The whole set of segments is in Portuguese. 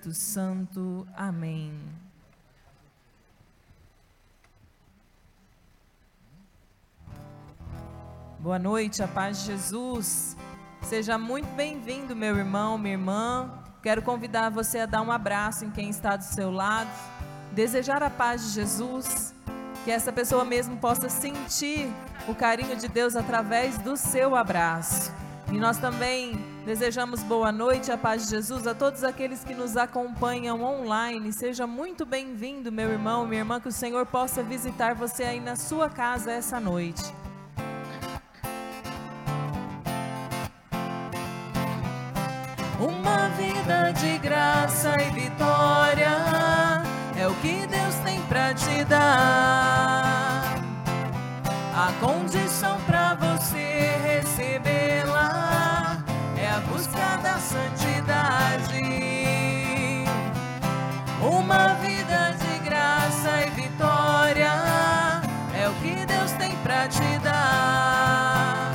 Espírito Santo. Amém. Boa noite, a paz de Jesus. Seja muito bem-vindo, meu irmão, minha irmã. Quero convidar você a dar um abraço em quem está do seu lado, desejar a paz de Jesus, que essa pessoa mesmo possa sentir o carinho de Deus através do seu abraço. E nós também desejamos boa noite, a paz de Jesus a todos aqueles que nos acompanham online. Seja muito bem-vindo, meu irmão, minha irmã, que o Senhor possa visitar você aí na sua casa essa noite. Uma vida de graça e vitória é o que Deus tem para te dar. A condição para você recebê-la busca da santidade. Uma vida de graça e vitória é o que Deus tem para te dar.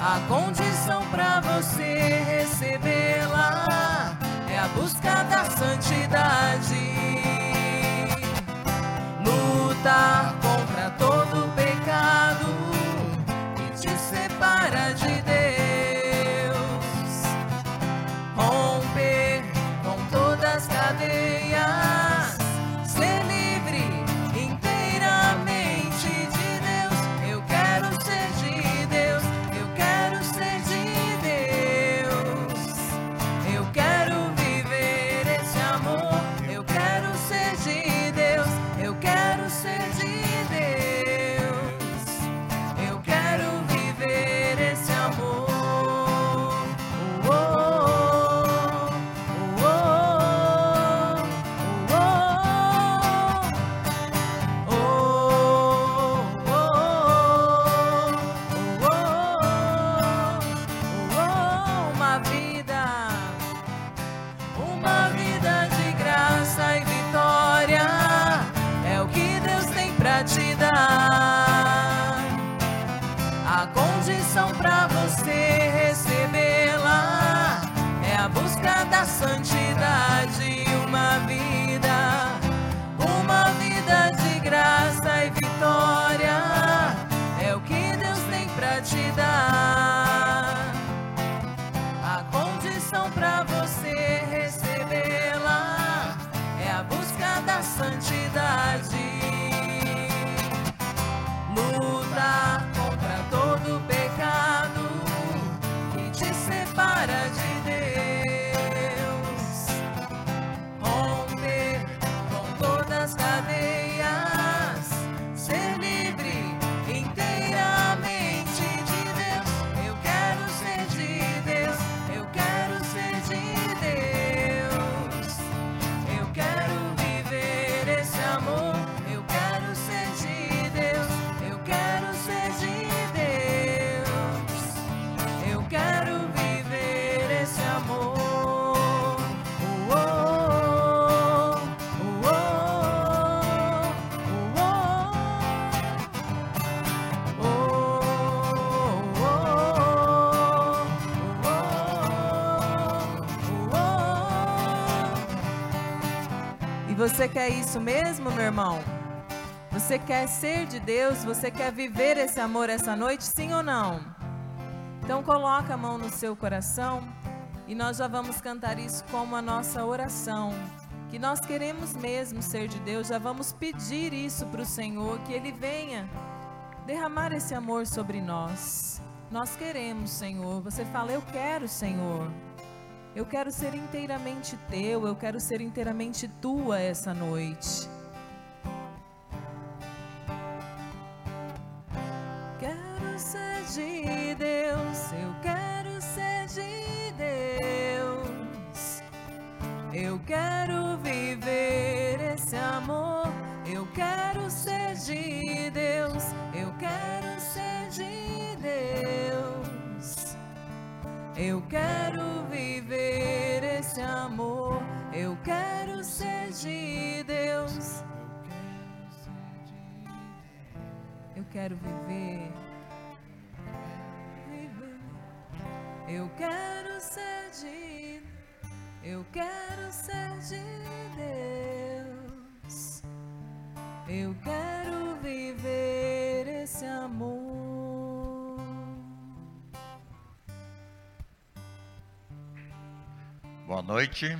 A condição para você recebê-la é a busca da santidade. Lutar você quer isso mesmo, meu irmão? Você quer ser de Deus? Você quer viver esse amor essa noite, sim ou não? Então coloca a mão no seu coração e nós já vamos cantar isso como a nossa oração. Que nós queremos mesmo ser de Deus, já vamos pedir isso para o Senhor, que Ele venha derramar esse amor sobre nós. Nós queremos, Senhor. Você fala, eu quero, Senhor. Eu quero ser inteiramente teu, eu quero ser inteiramente tua essa noite. Quero ser de Deus, eu quero ser de Deus. Eu quero viver esse amor, eu quero ser de Deus, eu quero ser de Deus. Eu quero quero viver, viver. Eu quero ser de Eu quero ser de Deus. Eu quero viver esse amor. Boa noite.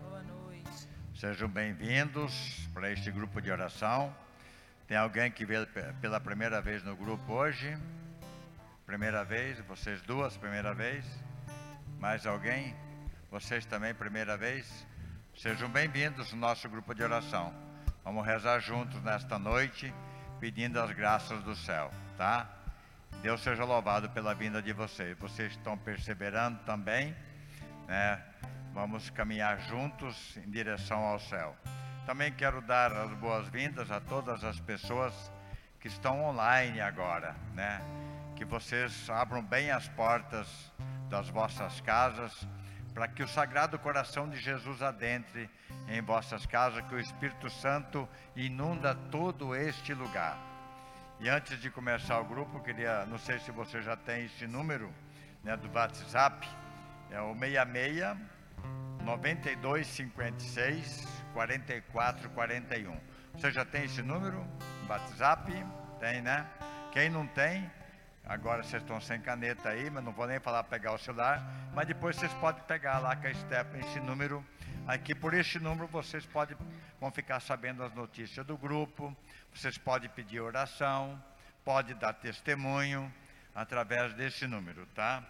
Boa noite. Sejam bem-vindos para este grupo de oração. Tem alguém que veio pe- pela primeira vez no grupo hoje? Primeira vez? Vocês duas, primeira vez? Mais alguém? Vocês também, primeira vez? Sejam bem-vindos no nosso grupo de oração. Vamos rezar juntos nesta noite, pedindo as graças do céu, tá? Deus seja louvado pela vinda de vocês. Vocês estão perseverando também, né? Vamos caminhar juntos em direção ao céu. Também quero dar as boas-vindas a todas as pessoas que estão online agora, né? Que vocês abram bem as portas das vossas casas para que o Sagrado Coração de Jesus adentre em vossas casas, que o Espírito Santo inunda todo este lugar. E antes de começar o grupo, queria, não sei se você já tem esse número, né, do WhatsApp, é o 66 9256 4441. Você já tem esse número? WhatsApp? Tem, né? Quem não tem, agora vocês estão sem caneta aí, mas não vou nem falar pegar o celular, mas depois vocês podem pegar lá com a Stephanie esse número. Aqui por este número vocês podem vão ficar sabendo as notícias do grupo, vocês podem pedir oração, pode dar testemunho através desse número, tá?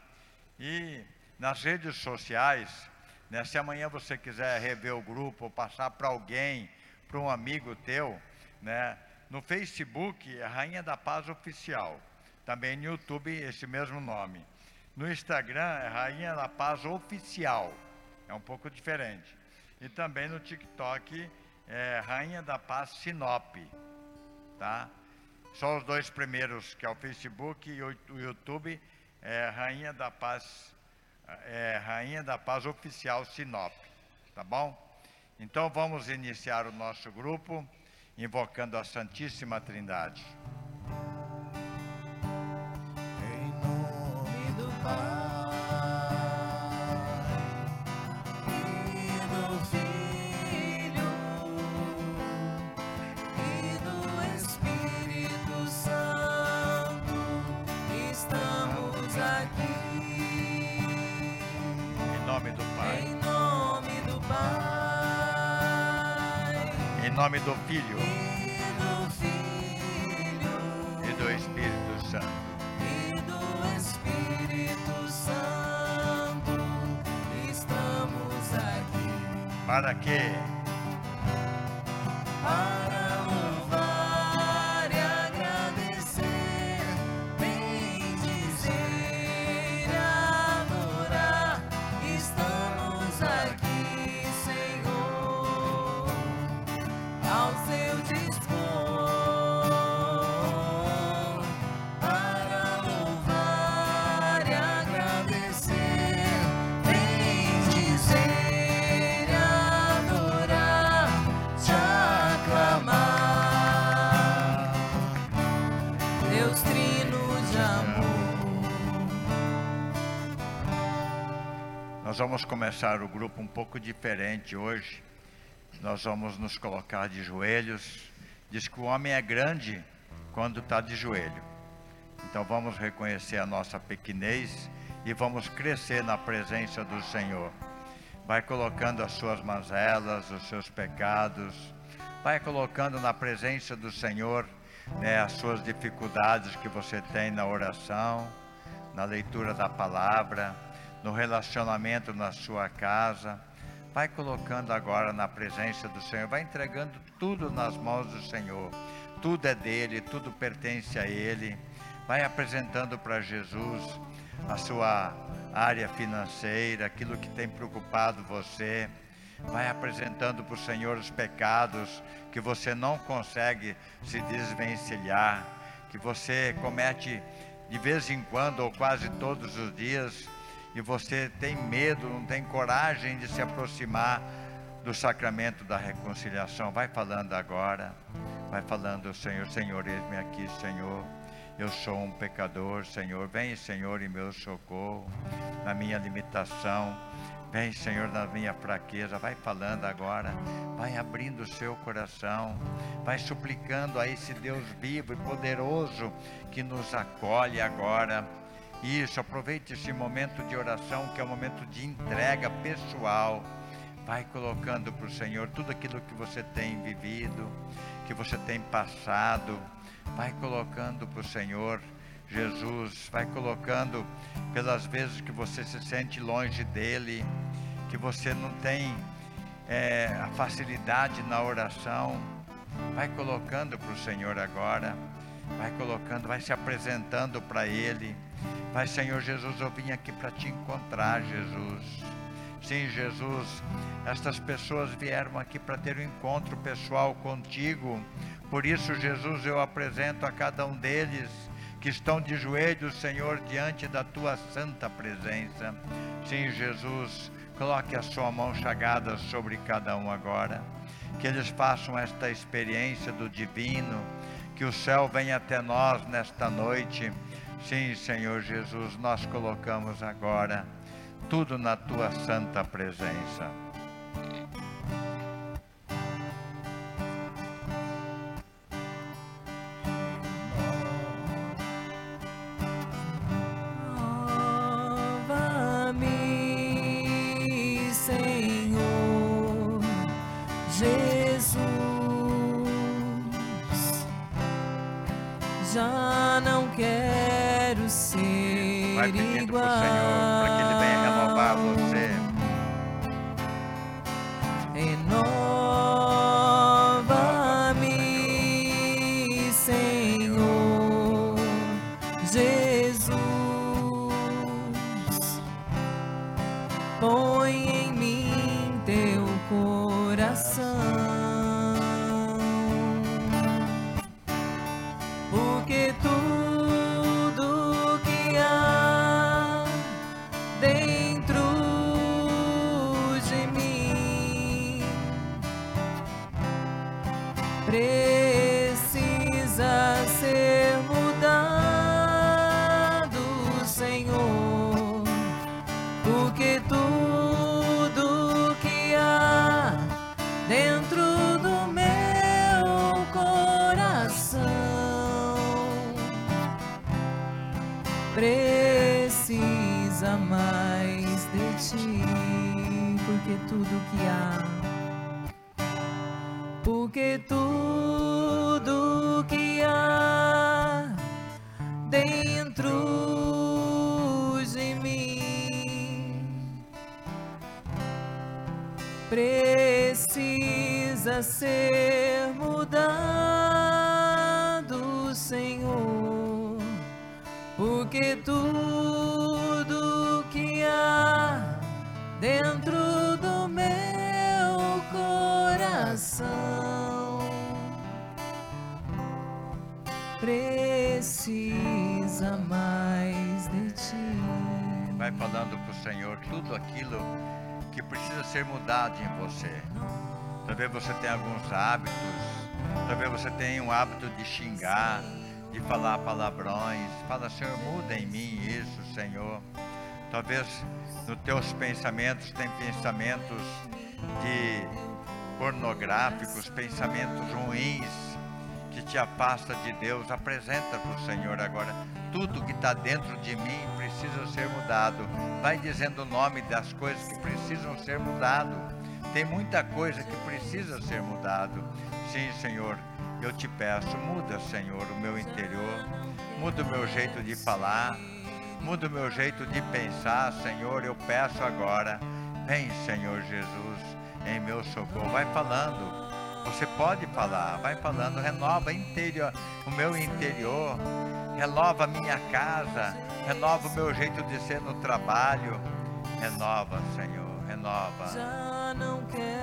E nas redes sociais, né, se amanhã você quiser rever o grupo passar para alguém, para um amigo teu, né, no Facebook é Rainha da Paz Oficial. Também no YouTube esse mesmo nome. No Instagram é Rainha da Paz Oficial. É um pouco diferente. E também no TikTok é Rainha da Paz Sinop. Tá? Só os dois primeiros, que é o Facebook e o YouTube, é Rainha da Paz, é Rainha da Paz Oficial Sinop, tá bom? Então vamos iniciar o nosso grupo invocando a Santíssima Trindade. Nome do Filho e do Espírito Santo. Para que nós vamos começar o grupo um pouco diferente hoje. Nós vamos nos colocar de joelhos. Diz que o homem é grande quando está de joelho. Então vamos reconhecer a nossa pequenez e vamos crescer na presença do Senhor. Vai colocando as suas mazelas, os seus pecados, vai colocando na presença do Senhor né, as suas dificuldades que você tem na oração, na leitura da palavra, no relacionamento na sua casa. Vai colocando agora na presença do Senhor, vai entregando tudo nas mãos do Senhor. Tudo é dele, tudo pertence a ele. Vai apresentando para Jesus a sua área financeira, aquilo que tem preocupado você. Vai apresentando para o Senhor os pecados que você não consegue se desvencilhar, que você comete de vez em quando ou quase todos os dias e você tem medo, não tem coragem de se aproximar do sacramento da reconciliação. Vai falando agora, vai falando, Senhor, Senhor, eis-me aqui, Senhor. Eu sou um pecador, Senhor. Vem, Senhor, em meu socorro, na minha limitação. Vem, Senhor, na minha fraqueza, vai falando agora, vai abrindo o seu coração, vai suplicando a esse Deus vivo e poderoso que nos acolhe agora. Isso, aproveite esse momento de oração, que é um momento de entrega pessoal. Vai colocando para o Senhor tudo aquilo que você tem vivido, que você tem passado. Vai colocando para o Senhor Jesus, vai colocando pelas vezes que você se sente longe dele, que você não tem é, a facilidade na oração. Vai colocando para o Senhor agora, vai colocando, vai se apresentando para Ele. Vai, Senhor Jesus, eu vim aqui para te encontrar, Jesus. Sim, Jesus, estas pessoas vieram aqui para ter um encontro pessoal contigo. Por isso, Jesus, eu apresento a cada um deles que estão de joelhos, Senhor, diante da tua santa presença. Sim, Jesus, coloque a sua mão chagada sobre cada um agora. Que eles façam esta experiência do divino, que o céu venha até nós nesta noite Sim, Senhor Jesus, nós colocamos agora tudo na tua santa presença. Você para ser mudado, Senhor, porque tudo que há dentro do meu coração precisa mais de ti. Vai falando para o Senhor tudo aquilo que precisa ser mudado em você tem alguns hábitos, talvez você tenha um hábito de xingar, de falar palavrões. Fala, Senhor, muda em mim isso, Senhor. Talvez nos teus pensamentos tem pensamentos de pornográficos, pensamentos ruins que te afasta de Deus. Apresenta para o Senhor agora. Tudo que está dentro de mim precisa ser mudado. Vai dizendo o nome das coisas que precisam ser mudado tem muita coisa que precisa ser mudado. Sim, Senhor, eu te peço, muda, Senhor, o meu interior, muda o meu jeito de falar, muda o meu jeito de pensar, Senhor, eu peço agora. Vem, Senhor Jesus, em meu socorro. Vai falando. Você pode falar, vai falando, renova interior, o meu interior, renova a minha casa, renova o meu jeito de ser no trabalho. Renova, Senhor renova. Não quero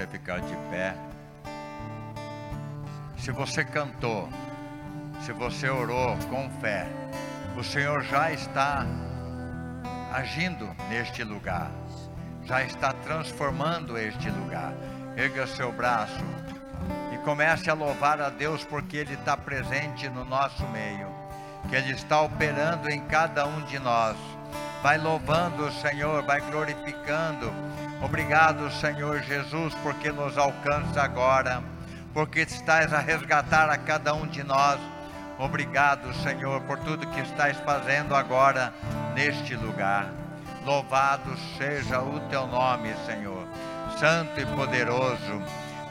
você ficar de pé. Se você cantou, se você orou com fé, o Senhor já está agindo neste lugar, já está transformando este lugar. Erga seu braço e comece a louvar a Deus porque Ele está presente no nosso meio, que Ele está operando em cada um de nós. Vai louvando o Senhor, vai glorificando. Obrigado, Senhor Jesus, porque nos alcança agora, porque estás a resgatar a cada um de nós. Obrigado, Senhor, por tudo que estás fazendo agora neste lugar. Louvado seja o teu nome, Senhor, santo e poderoso.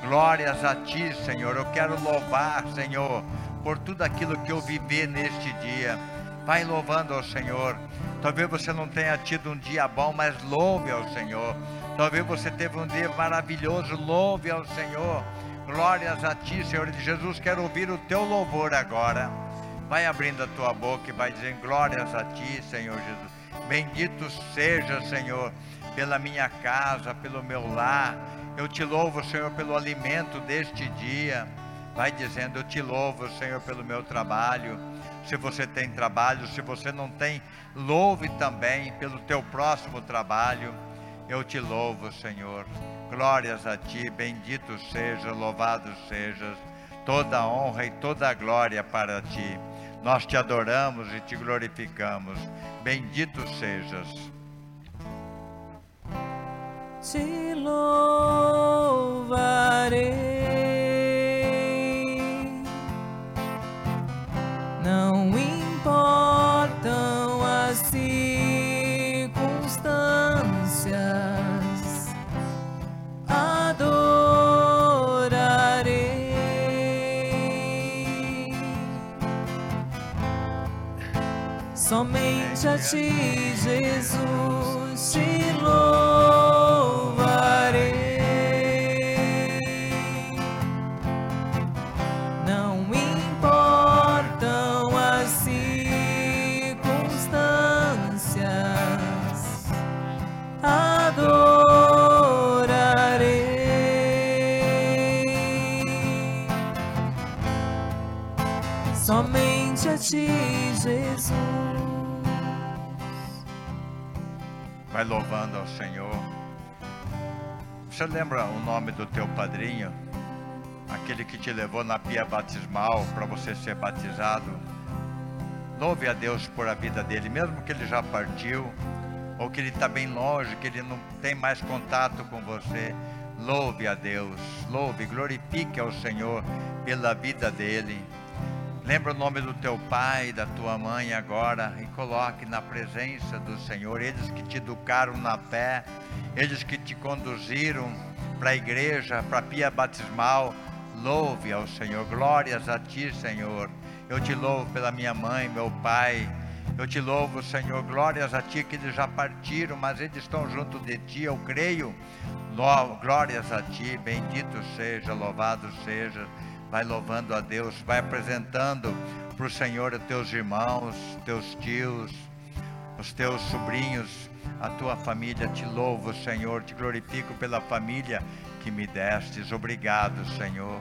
Glórias a ti, Senhor. Eu quero louvar, Senhor, por tudo aquilo que eu vivi neste dia. Vai louvando ao Senhor. Talvez você não tenha tido um dia bom, mas louve ao Senhor. Talvez você teve um dia maravilhoso, louve ao Senhor. Glórias a ti, Senhor Jesus. Quero ouvir o teu louvor agora. Vai abrindo a tua boca e vai dizendo glórias a ti, Senhor Jesus. Bendito seja, Senhor, pela minha casa, pelo meu lar. Eu te louvo, Senhor, pelo alimento deste dia. Vai dizendo, eu te louvo, Senhor, pelo meu trabalho. Se você tem trabalho, se você não tem, louve também pelo teu próximo trabalho. Eu te louvo, Senhor. Glórias a ti, bendito seja, louvado sejas. Toda honra e toda glória para ti. Nós te adoramos e te glorificamos. Bendito sejas. te louvarei. Somente a ti, Jesus, te louvarei. Não importam as circunstâncias, adorarei. Somente a ti, Jesus. Vai louvando ao Senhor. Você lembra o nome do teu padrinho? Aquele que te levou na pia batismal para você ser batizado. Louve a Deus por a vida dele, mesmo que ele já partiu, ou que ele está bem longe, que ele não tem mais contato com você. Louve a Deus, louve, glorifique ao Senhor pela vida dele. Lembra o nome do teu pai, da tua mãe agora e coloque na presença do Senhor, eles que te educaram na fé, eles que te conduziram para a igreja, para a pia batismal. Louve ao Senhor, glórias a ti, Senhor. Eu te louvo pela minha mãe, meu pai. Eu te louvo, Senhor, glórias a ti que eles já partiram, mas eles estão junto de ti, eu creio. Glórias a ti, bendito seja, louvado seja vai louvando a Deus, vai apresentando para o Senhor os teus irmãos, teus tios, os teus sobrinhos, a tua família. Te louvo, Senhor, te glorifico pela família que me destes. Obrigado, Senhor.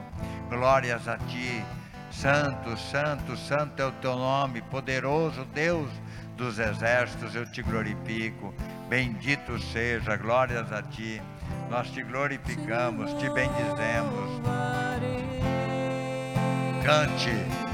Glórias a ti. Santo, santo, santo é o teu nome, poderoso Deus dos exércitos, eu te glorifico. Bendito seja, glórias a ti. Nós te glorificamos, te bendizemos. Cante.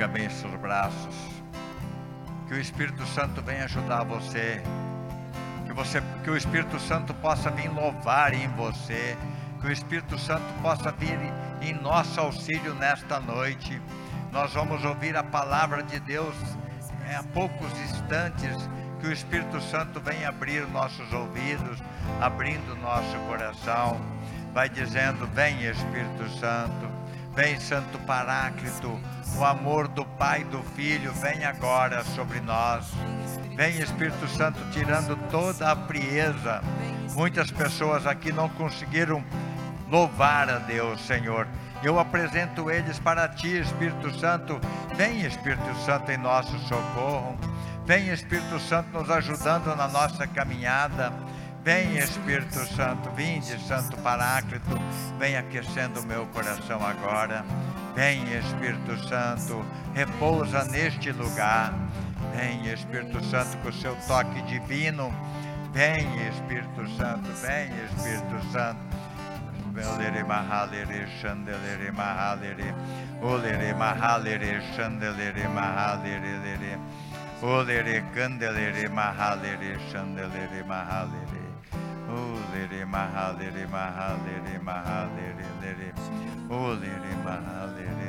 Erga bem seus braços. Que o Espírito Santo venha ajudar você. Que, você, que o Espírito Santo possa vir louvar em você. Que o Espírito Santo possa vir em nosso auxílio nesta noite. Nós vamos ouvir a palavra de Deus é, poucos instantes. Que o Espírito Santo venha abrir nossos ouvidos, abrindo nosso coração. Vai dizendo: Vem, Espírito Santo. Vem, Santo Paráclito, o amor do Pai e do Filho, vem agora sobre nós. Vem, Espírito Santo, tirando toda a frieza. Muitas pessoas aqui não conseguiram louvar a Deus, Senhor. Eu apresento eles para ti, Espírito Santo. Vem, Espírito Santo, em nosso socorro. Vem, Espírito Santo, nos ajudando na nossa caminhada. Vem Espírito Santo, vinde Santo Paráclito, vem aquecendo o meu coração agora. Vem Espírito Santo, repousa neste lugar. Vem Espírito Santo com o seu toque divino. Vem Espírito Santo, vem Espírito Santo. Olere candelere mahalere mahalere Oh, lere maha, lere maha, lere maha, lere, lere. Oh, lere maha, lere,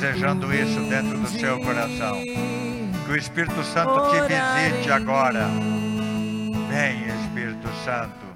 desejando isso dentro do seu coração. Que o Espírito Santo te visite agora. Vem, Espírito Santo.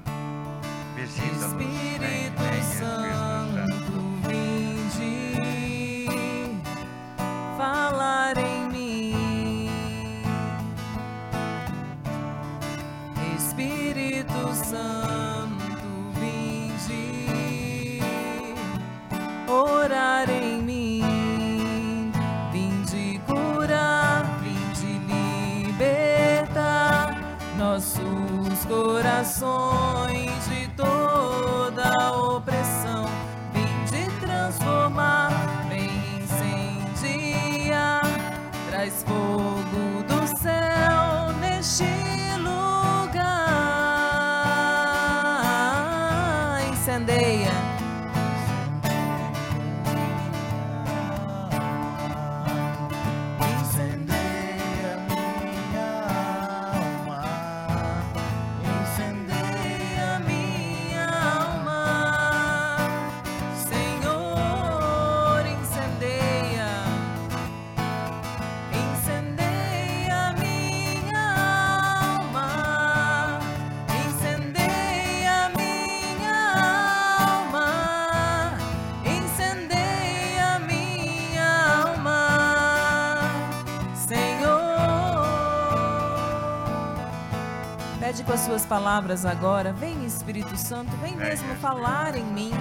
Pede com as suas palavras agora. Vem, Espírito Santo, vem mesmo falar em mim.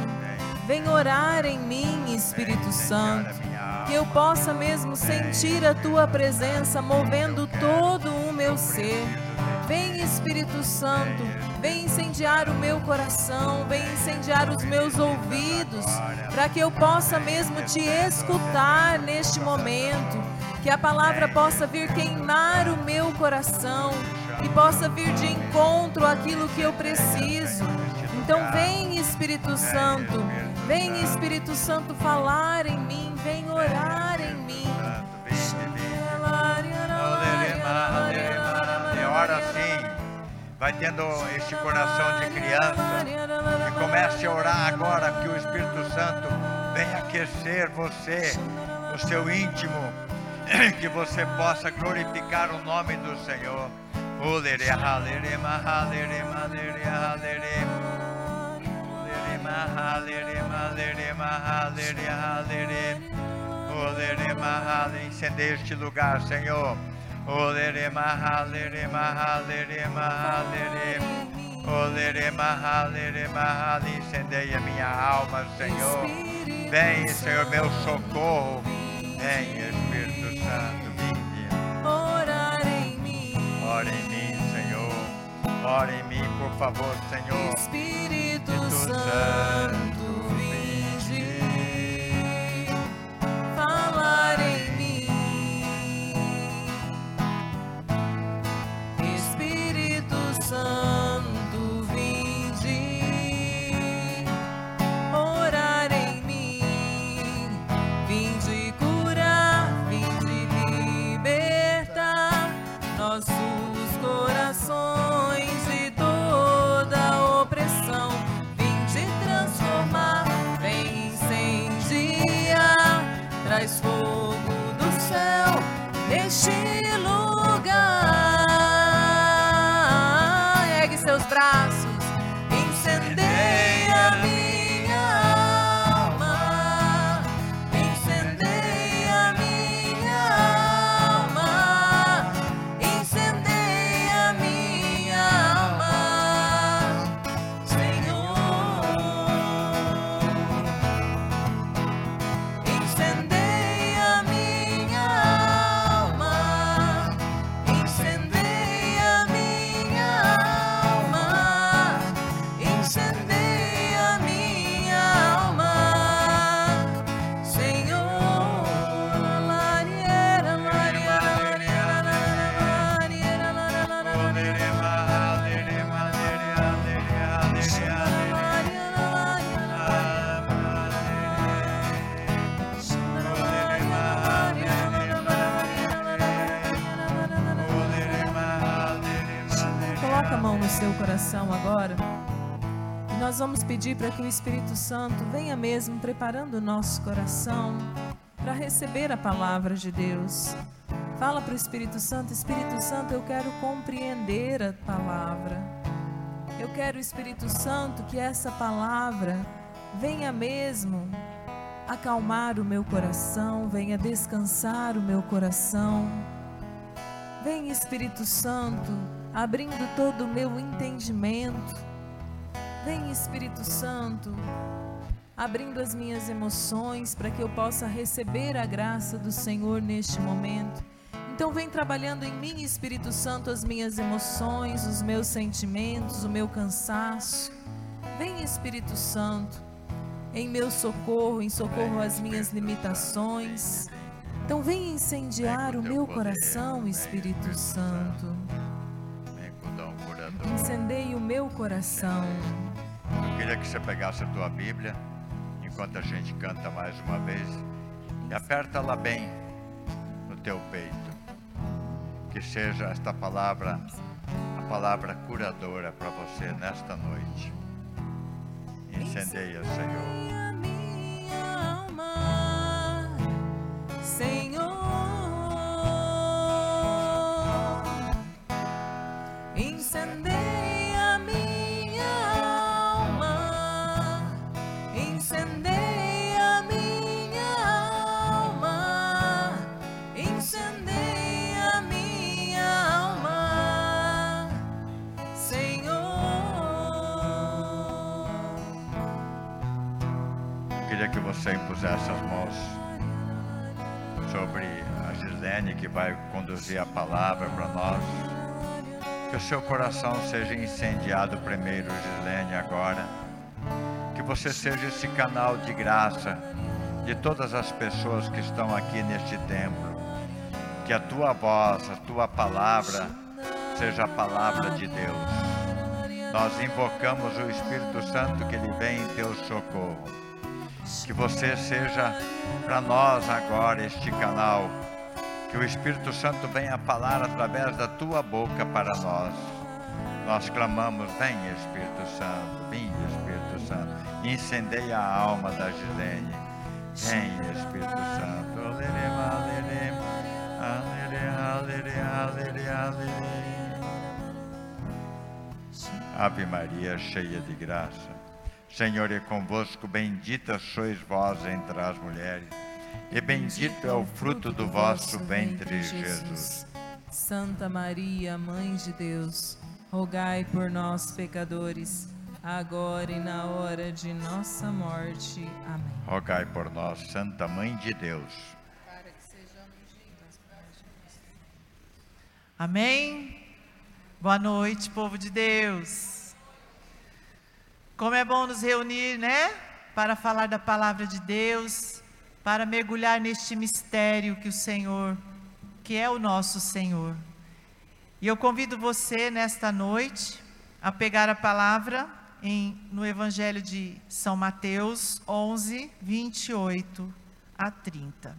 Vem, orar em mim, Espírito Santo. Que eu possa mesmo sentir a tua presença movendo todo o meu ser. Vem, Espírito Santo, vem incendiar o meu coração, vem incendiar os meus ouvidos, para que eu possa mesmo te escutar neste momento. Que a palavra possa vir queimar o meu coração e possa vir de encontro àquilo que eu preciso. Então, vem, Espírito Santo, vem, Espírito Santo, falar em mim, vem orar em mim. É hora sim. Vai tendo este coração de criança. E comece a orar agora que o Espírito Santo venha aquecer você, o seu íntimo, que você possa glorificar o nome do Senhor. Mahalere, malere, mahalere, halere. Olere, mahale, incendeia este lugar, Senhor. Olere, mahalere, mahalere, mahalere. Olere, mahalere, mahale, incendeia minha alma, Senhor. Vem, Senhor, meu socorro. Vem, Espírito Santo, vinde. Ora em mim, Ora em mim, por favor, Senhor. Espírito Espírito Santo, vinde falar em mim. Espírito Santo, seu coração agora. E nós vamos pedir para que o Espírito Santo venha mesmo preparando o nosso coração para receber a palavra de Deus. Fala para o Espírito Santo: Espírito Santo, eu quero compreender a palavra. Eu quero, Espírito Santo, que essa palavra venha mesmo acalmar o meu coração, venha descansar o meu coração. Vem, Espírito Santo, abrindo todo o meu entendimento. Vem, Espírito Santo, abrindo as minhas emoções para que eu possa receber a graça do Senhor neste momento. Então, vem trabalhando em mim, Espírito Santo, as minhas emoções, os meus sentimentos, o meu cansaço. Vem, Espírito Santo, em meu socorro, em socorro às minhas limitações. Então, vem incendiar o meu coração, Espírito Santo. Incendeie o meu coração. Eu queria que você pegasse a tua Bíblia, enquanto a gente canta mais uma vez, e aperta ela bem no teu peito. Que seja esta palavra a palavra curadora para você nesta noite. Incendeia, Senhor. A minha alma, Senhor, você impusesse as mãos sobre a Gislene, que vai conduzir a palavra para nós. Que o seu coração seja incendiado primeiro, Gislene, agora. Que você seja esse canal de graça de todas as pessoas que estão aqui neste templo. Que a tua voz, a tua palavra, seja a palavra de Deus. Nós invocamos o Espírito Santo que ele vem em teu socorro. Que você seja para nós agora este canal. Que o Espírito Santo venha falar através da tua boca para nós. Nós clamamos: Vem Espírito Santo, vem Espírito Santo. Incendeia a alma da Gislene. Vem Espírito Santo. Ave Maria, cheia de graça. Senhor é convosco, bendita sois vós entre as mulheres, e bendito é o fruto do vosso ventre, Jesus. Santa Maria, Mãe de Deus, rogai por nós, pecadores, agora e na hora de nossa morte. Amém. Rogai por nós, Santa Mãe de Deus. Amém? Boa noite, povo de Deus. Como é bom nos reunir, né? Para falar da palavra de Deus, para mergulhar neste mistério que o Senhor, que é o nosso Senhor. E eu convido você nesta noite a pegar a palavra em, no Evangelho de São Mateus 11, 28 a 30.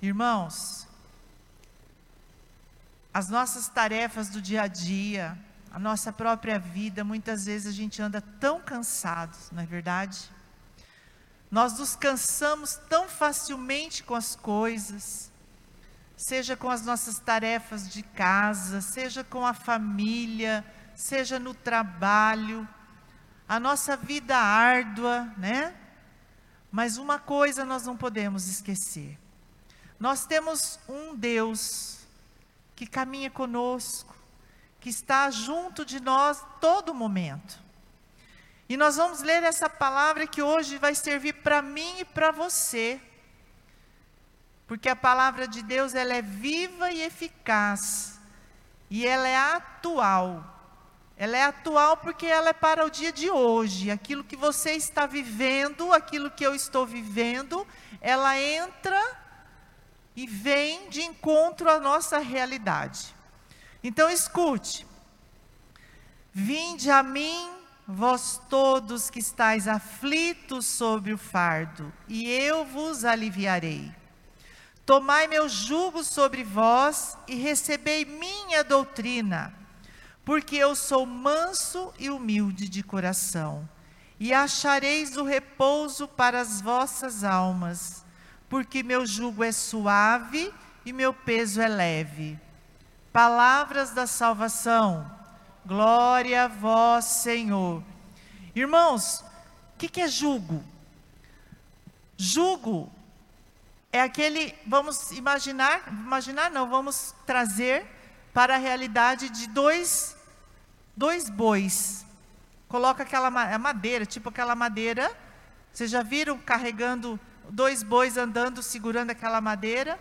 Irmãos, as nossas tarefas do dia a dia, a nossa própria vida, muitas vezes a gente anda tão cansado, não é verdade? Nós nos cansamos tão facilmente com as coisas, seja com as nossas tarefas de casa, seja com a família, seja no trabalho, a nossa vida árdua, né? Mas uma coisa nós não podemos esquecer: nós temos um Deus que caminha conosco, que está junto de nós todo momento. E nós vamos ler essa palavra que hoje vai servir para mim e para você. Porque a palavra de Deus ela é viva e eficaz. E ela é atual. Ela é atual porque ela é para o dia de hoje. Aquilo que você está vivendo, aquilo que eu estou vivendo, ela entra e vem de encontro à nossa realidade. Então escute. Vinde a mim, vós todos que estáis aflitos sobre o fardo, e eu vos aliviarei. Tomai meu jugo sobre vós e recebei minha doutrina porque eu sou manso e humilde de coração, e achareis o repouso para as vossas almas, porque meu jugo é suave e meu peso é leve. Palavras da salvação, glória a vós, Senhor. Irmãos, o que, que é jugo? Jugo é aquele, vamos imaginar, imaginar não, vamos trazer para a realidade de dois dois bois. Coloca aquela madeira, tipo aquela madeira. Vocês já viram carregando dois bois andando, segurando aquela madeira?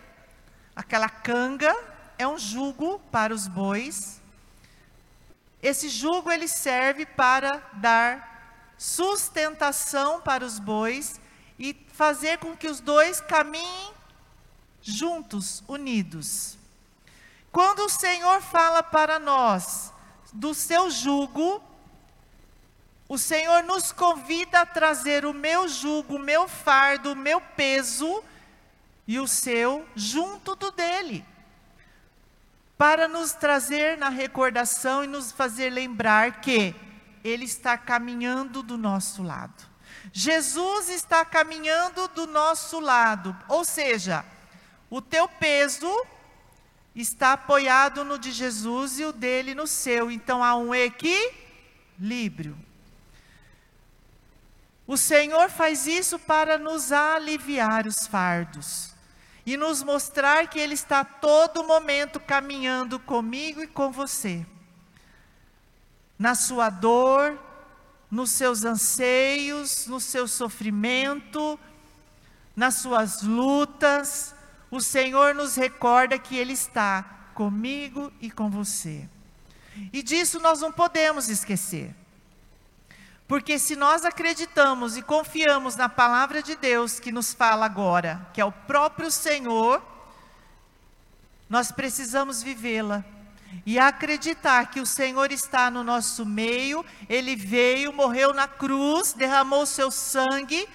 Aquela canga é um jugo para os bois. Esse jugo ele serve para dar sustentação para os bois e fazer com que os dois caminhem juntos, unidos. Quando o Senhor fala para nós do seu jugo, o Senhor nos convida a trazer o meu jugo, o meu fardo, o meu peso e o seu junto do dele. Para nos trazer na recordação e nos fazer lembrar que ele está caminhando do nosso lado. Jesus está caminhando do nosso lado, ou seja, o teu peso está apoiado no de Jesus e o dele no seu. Então há um equilíbrio. O Senhor faz isso para nos aliviar os fardos e nos mostrar que Ele está a todo momento caminhando comigo e com você. Na sua dor, nos seus anseios, no seu sofrimento, nas suas lutas, o Senhor nos recorda que Ele está comigo e com você. E disso nós não podemos esquecer. Porque se nós acreditamos e confiamos na palavra de Deus que nos fala agora, que é o próprio Senhor, nós precisamos vivê-la e acreditar que o Senhor está no nosso meio, ele veio, morreu na cruz, derramou seu sangue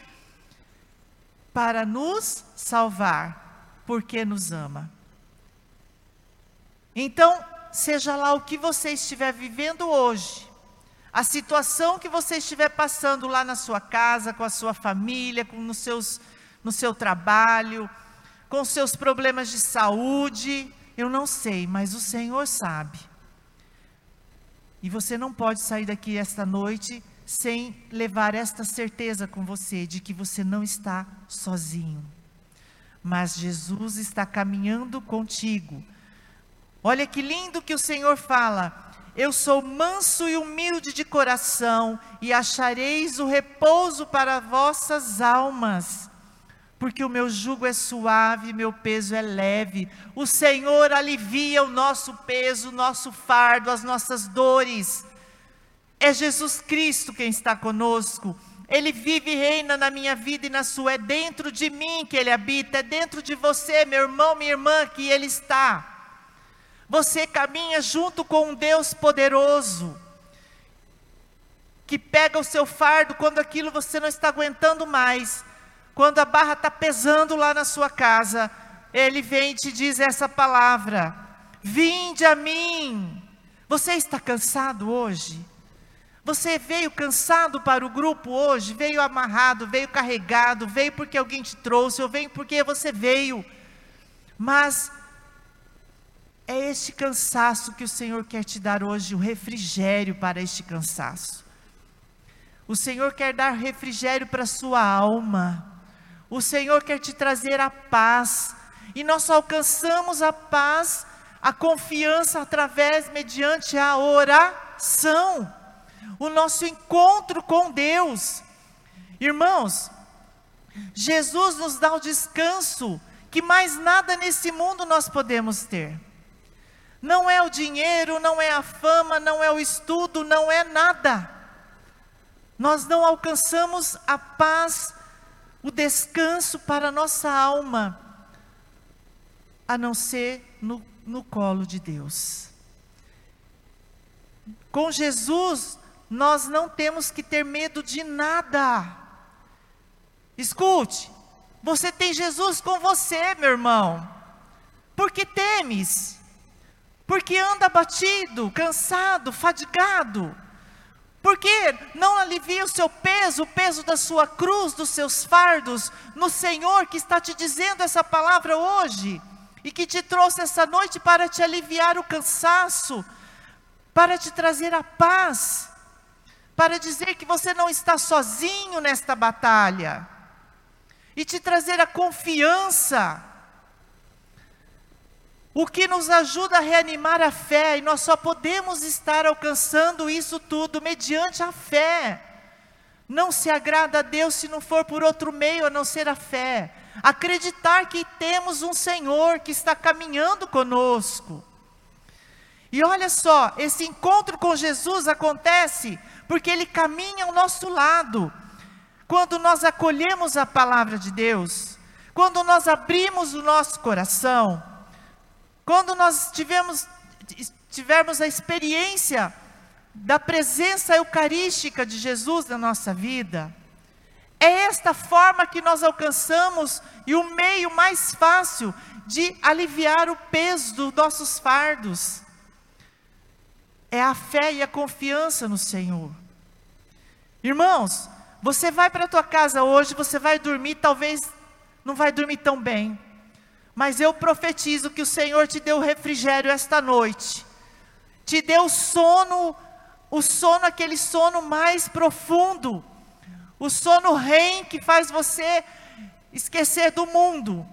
para nos salvar porque nos ama. Então, seja lá o que você estiver vivendo hoje, a situação que você estiver passando lá na sua casa, com a sua família, com nos seus, no seu trabalho, com seus problemas de saúde, eu não sei, mas o Senhor sabe. E você não pode sair daqui esta noite sem levar esta certeza com você de que você não está sozinho mas Jesus está caminhando contigo. Olha que lindo que o Senhor fala. Eu sou manso e humilde de coração, e achareis o repouso para vossas almas, porque o meu jugo é suave, meu peso é leve. O Senhor alivia o nosso peso, o nosso fardo, as nossas dores. É Jesus Cristo quem está conosco. Ele vive e reina na minha vida e na sua. É dentro de mim que ele habita, é dentro de você, meu irmão, minha irmã, que ele está. Você caminha junto com um Deus poderoso, que pega o seu fardo quando aquilo você não está aguentando mais, quando a barra está pesando lá na sua casa, ele vem e te diz essa palavra: Vinde a mim. Você está cansado hoje? Você veio cansado para o grupo hoje? Veio amarrado, veio carregado, veio porque alguém te trouxe, ou veio porque você veio. Mas é este cansaço que o Senhor quer te dar hoje, o refrigério para este cansaço. O Senhor quer dar refrigério para a sua alma. O Senhor quer te trazer a paz. E nós só alcançamos a paz, a confiança através, mediante a oração. O nosso encontro com Deus. Irmãos, Jesus nos dá o descanso que mais nada nesse mundo nós podemos ter. Não é o dinheiro, não é a fama, não é o estudo, não é nada. Nós não alcançamos a paz, o descanso para a nossa alma, a não ser no, no colo de Deus. Com Jesus, nós não temos que ter medo de nada. Escute, você tem Jesus com você, meu irmão. Por que temes? Porque anda abatido, cansado, fadigado. Porque não alivia o seu peso, o peso da sua cruz, dos seus fardos, no Senhor que está te dizendo essa palavra hoje e que te trouxe essa noite para te aliviar o cansaço, para te trazer a paz, para dizer que você não está sozinho nesta batalha e te trazer a confiança o que nos ajuda a reanimar a fé, e nós só podemos estar alcançando isso tudo mediante a fé. Não se agrada a Deus se não for por outro meio a não ser a fé. Acreditar que temos um Senhor que está caminhando conosco. E olha só, esse encontro com Jesus acontece porque Ele caminha ao nosso lado. Quando nós acolhemos a palavra de Deus, quando nós abrimos o nosso coração, quando nós tivemos, tivermos a experiência da presença eucarística de Jesus na nossa vida, é esta forma que nós alcançamos e o meio mais fácil de aliviar o peso dos nossos fardos. É a fé e a confiança no Senhor. Irmãos, você vai para a tua casa hoje, você vai dormir, talvez não vai dormir tão bem. Mas eu profetizo que o Senhor te deu refrigério esta noite, te deu sono, o sono, aquele sono mais profundo, o sono rei que faz você esquecer do mundo,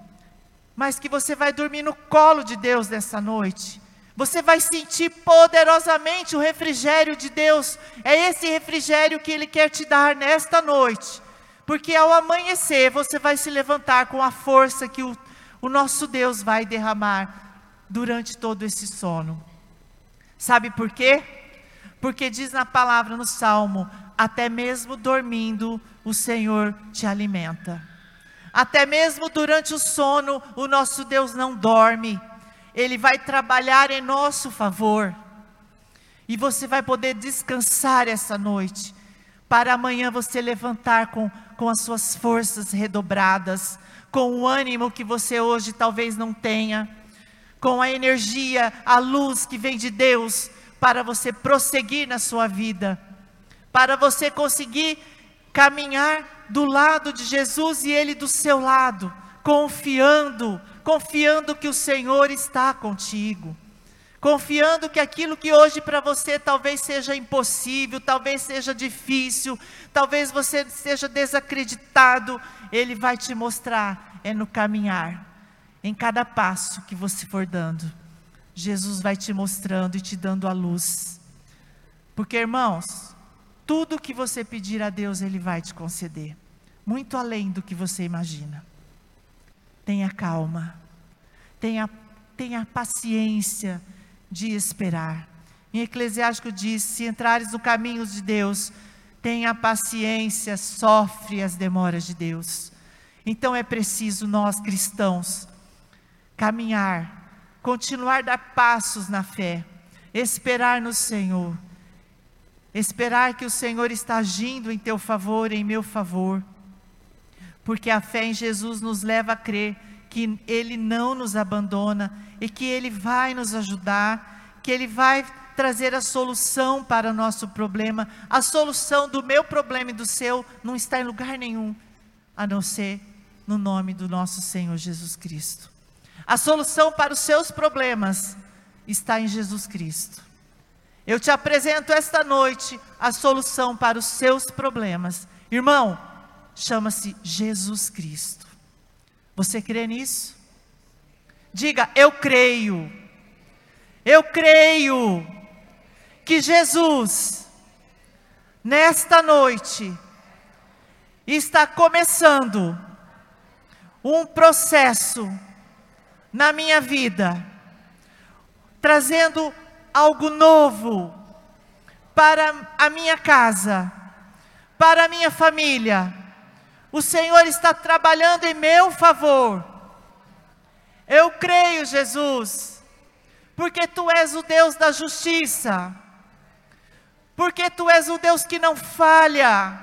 mas que você vai dormir no colo de Deus nessa noite. Você vai sentir poderosamente o refrigério de Deus. É esse refrigério que Ele quer te dar nesta noite. Porque ao amanhecer você vai se levantar com a força que o o nosso Deus vai derramar durante todo esse sono. Sabe por quê? Porque diz na palavra no Salmo: até mesmo dormindo, o Senhor te alimenta. Até mesmo durante o sono, o nosso Deus não dorme. Ele vai trabalhar em nosso favor. E você vai poder descansar essa noite, para amanhã você levantar com, com as suas forças redobradas, com o ânimo que você hoje talvez não tenha, com a energia, a luz que vem de Deus para você prosseguir na sua vida, para você conseguir caminhar do lado de Jesus e Ele do seu lado, confiando, confiando que o Senhor está contigo confiando que aquilo que hoje para você talvez seja impossível, talvez seja difícil, talvez você seja desacreditado, Ele vai te mostrar, é no caminhar, em cada passo que você for dando. Jesus vai te mostrando e te dando a luz. Porque, irmãos, tudo que você pedir a Deus, Ele vai te conceder, muito além do que você imagina. tenha calma, tenha, tenha paciência de esperar. Em Eclesiástico diz: se entrares no caminho de Deus, tenha paciência, sofre as demoras de Deus. Então é preciso nós cristãos caminhar, continuar dar passos na fé, esperar no Senhor, esperar que o Senhor está agindo em teu favor, em meu favor, porque a fé em Jesus nos leva a crer que Ele não nos abandona e que Ele vai nos ajudar, que Ele vai trazer a solução para o nosso problema. A solução do meu problema e do seu não está em lugar nenhum, a não ser no nome do nosso Senhor Jesus Cristo. A solução para os seus problemas está em Jesus Cristo. Eu te apresento esta noite a solução para os seus problemas. Irmão, chama-se Jesus Cristo. Você crê nisso? Diga, eu creio. Eu creio que Jesus, nesta noite, está começando um processo na minha vida, trazendo algo novo para a minha casa, para a minha família. O Senhor está trabalhando em meu favor. Eu creio, Jesus, porque tu és o Deus da justiça porque tu és um Deus que não falha,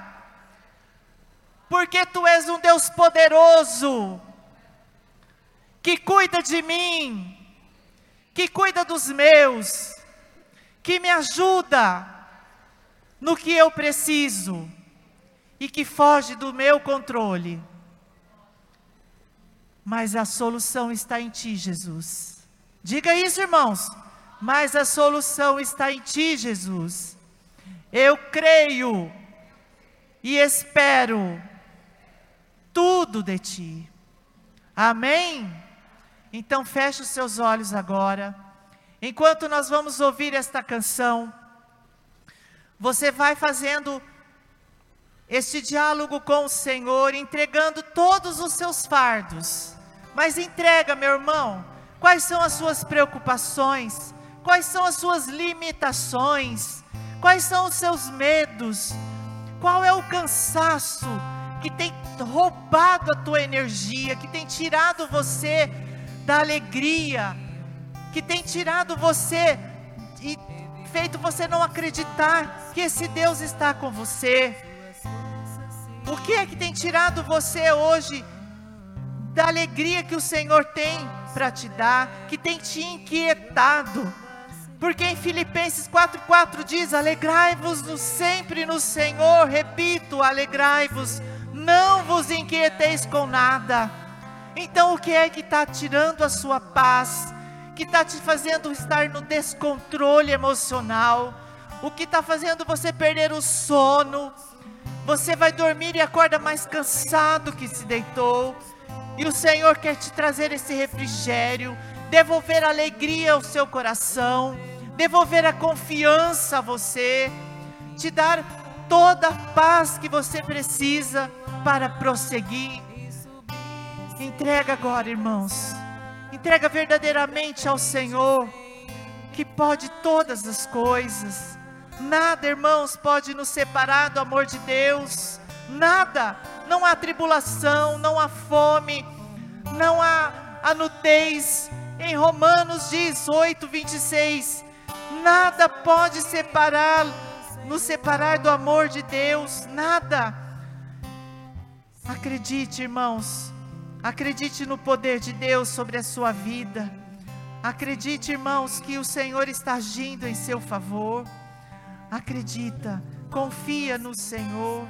porque tu és um Deus poderoso, que cuida de mim, que cuida dos meus, que me ajuda no que eu preciso e que foge do meu controle. Mas a solução está em ti, Jesus. Diga isso, irmãos. Mas a solução está em ti, Jesus. Eu creio e espero tudo de ti. Amém? Então feche os seus olhos agora. Enquanto nós vamos ouvir esta canção, você vai fazendo este diálogo com o Senhor, entregando todos os seus fardos. Mas entrega, meu irmão, quais são as suas preocupações, quais são as suas limitações Quais são os seus medos? Qual é o cansaço que tem roubado a tua energia, que tem tirado você da alegria, que tem tirado você e feito você não acreditar que esse Deus está com você? O que é que tem tirado você hoje da alegria que o Senhor tem para te dar, que tem te inquietado? Porque em Filipenses 4,4 diz: Alegrai-vos sempre no Senhor, repito, alegrai-vos, não vos inquieteis com nada. Então, o que é que está tirando a sua paz? Que está te fazendo estar no descontrole emocional? O que está fazendo você perder o sono? Você vai dormir e acorda mais cansado que se deitou. E o Senhor quer te trazer esse refrigério, devolver alegria ao seu coração devolver a confiança a você, te dar toda a paz que você precisa para prosseguir. Entrega agora, irmãos. Entrega verdadeiramente ao Senhor, que pode todas as coisas. Nada, irmãos, pode nos separar do amor de Deus. Nada. Não há tribulação, não há fome, não há a nudez. Em Romanos 18, 26, Nada pode separar, nos separar do amor de Deus, nada. Acredite, irmãos, acredite no poder de Deus sobre a sua vida. Acredite, irmãos, que o Senhor está agindo em seu favor. Acredita, confia no Senhor.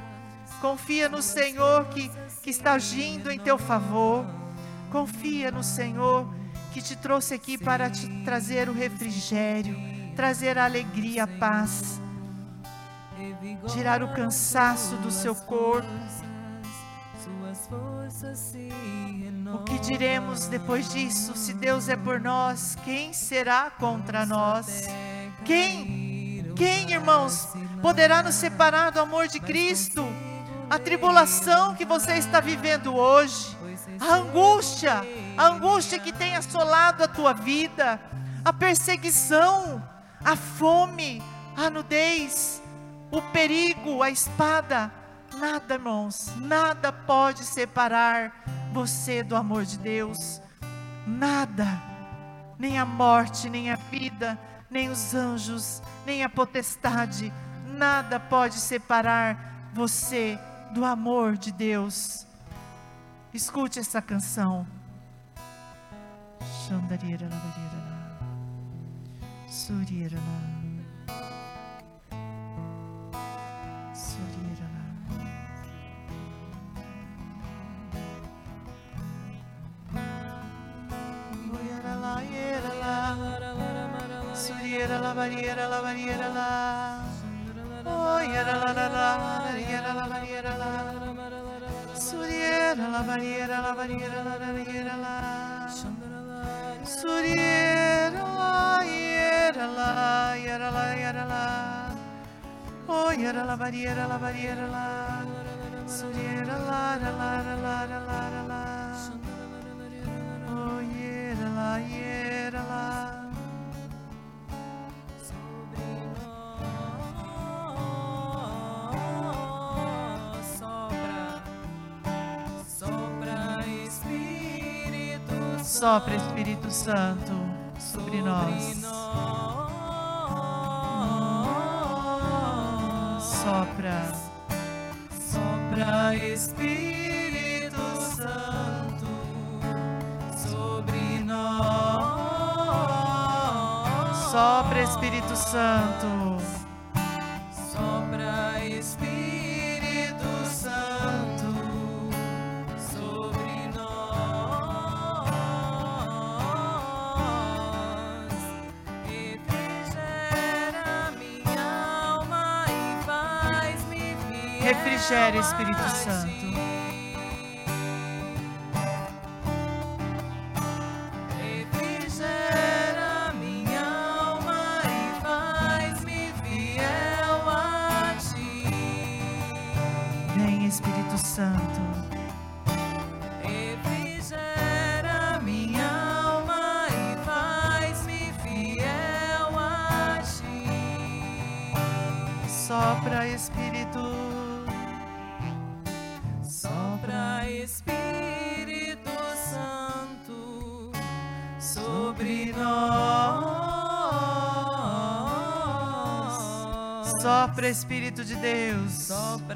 Confia no Senhor que, que está agindo em teu favor. Confia no Senhor que te trouxe aqui para te trazer o refrigério trazer a alegria, a paz, tirar o cansaço do seu corpo. O que diremos depois disso? Se Deus é por nós, quem será contra nós? Quem, quem, irmãos, poderá nos separar do amor de Cristo? A tribulação que você está vivendo hoje, a angústia, a angústia que tem assolado a tua vida, a perseguição, a fome, a nudez, o perigo, a espada. Nada, irmãos, nada pode separar você do amor de Deus. Nada, nem a morte, nem a vida, nem os anjos, nem a potestade, nada pode separar você do amor de Deus. Escute essa canção. Xandarira, surira, surira, suriera la barriera la barriera la. Oh yera la la la yera la barriera la. Suriera la barriera la barriera la barriera la. Suriera la yera la yera la yera la. Oh yera la barriera la barriera la. Suriera la la la la la la la. Oh yera la yera la. Sopra Espírito Santo sobre nós. Sopra. Sopra Espírito Santo sobre nós. Sopra Espírito Santo. Refrigério, Espírito Santo. something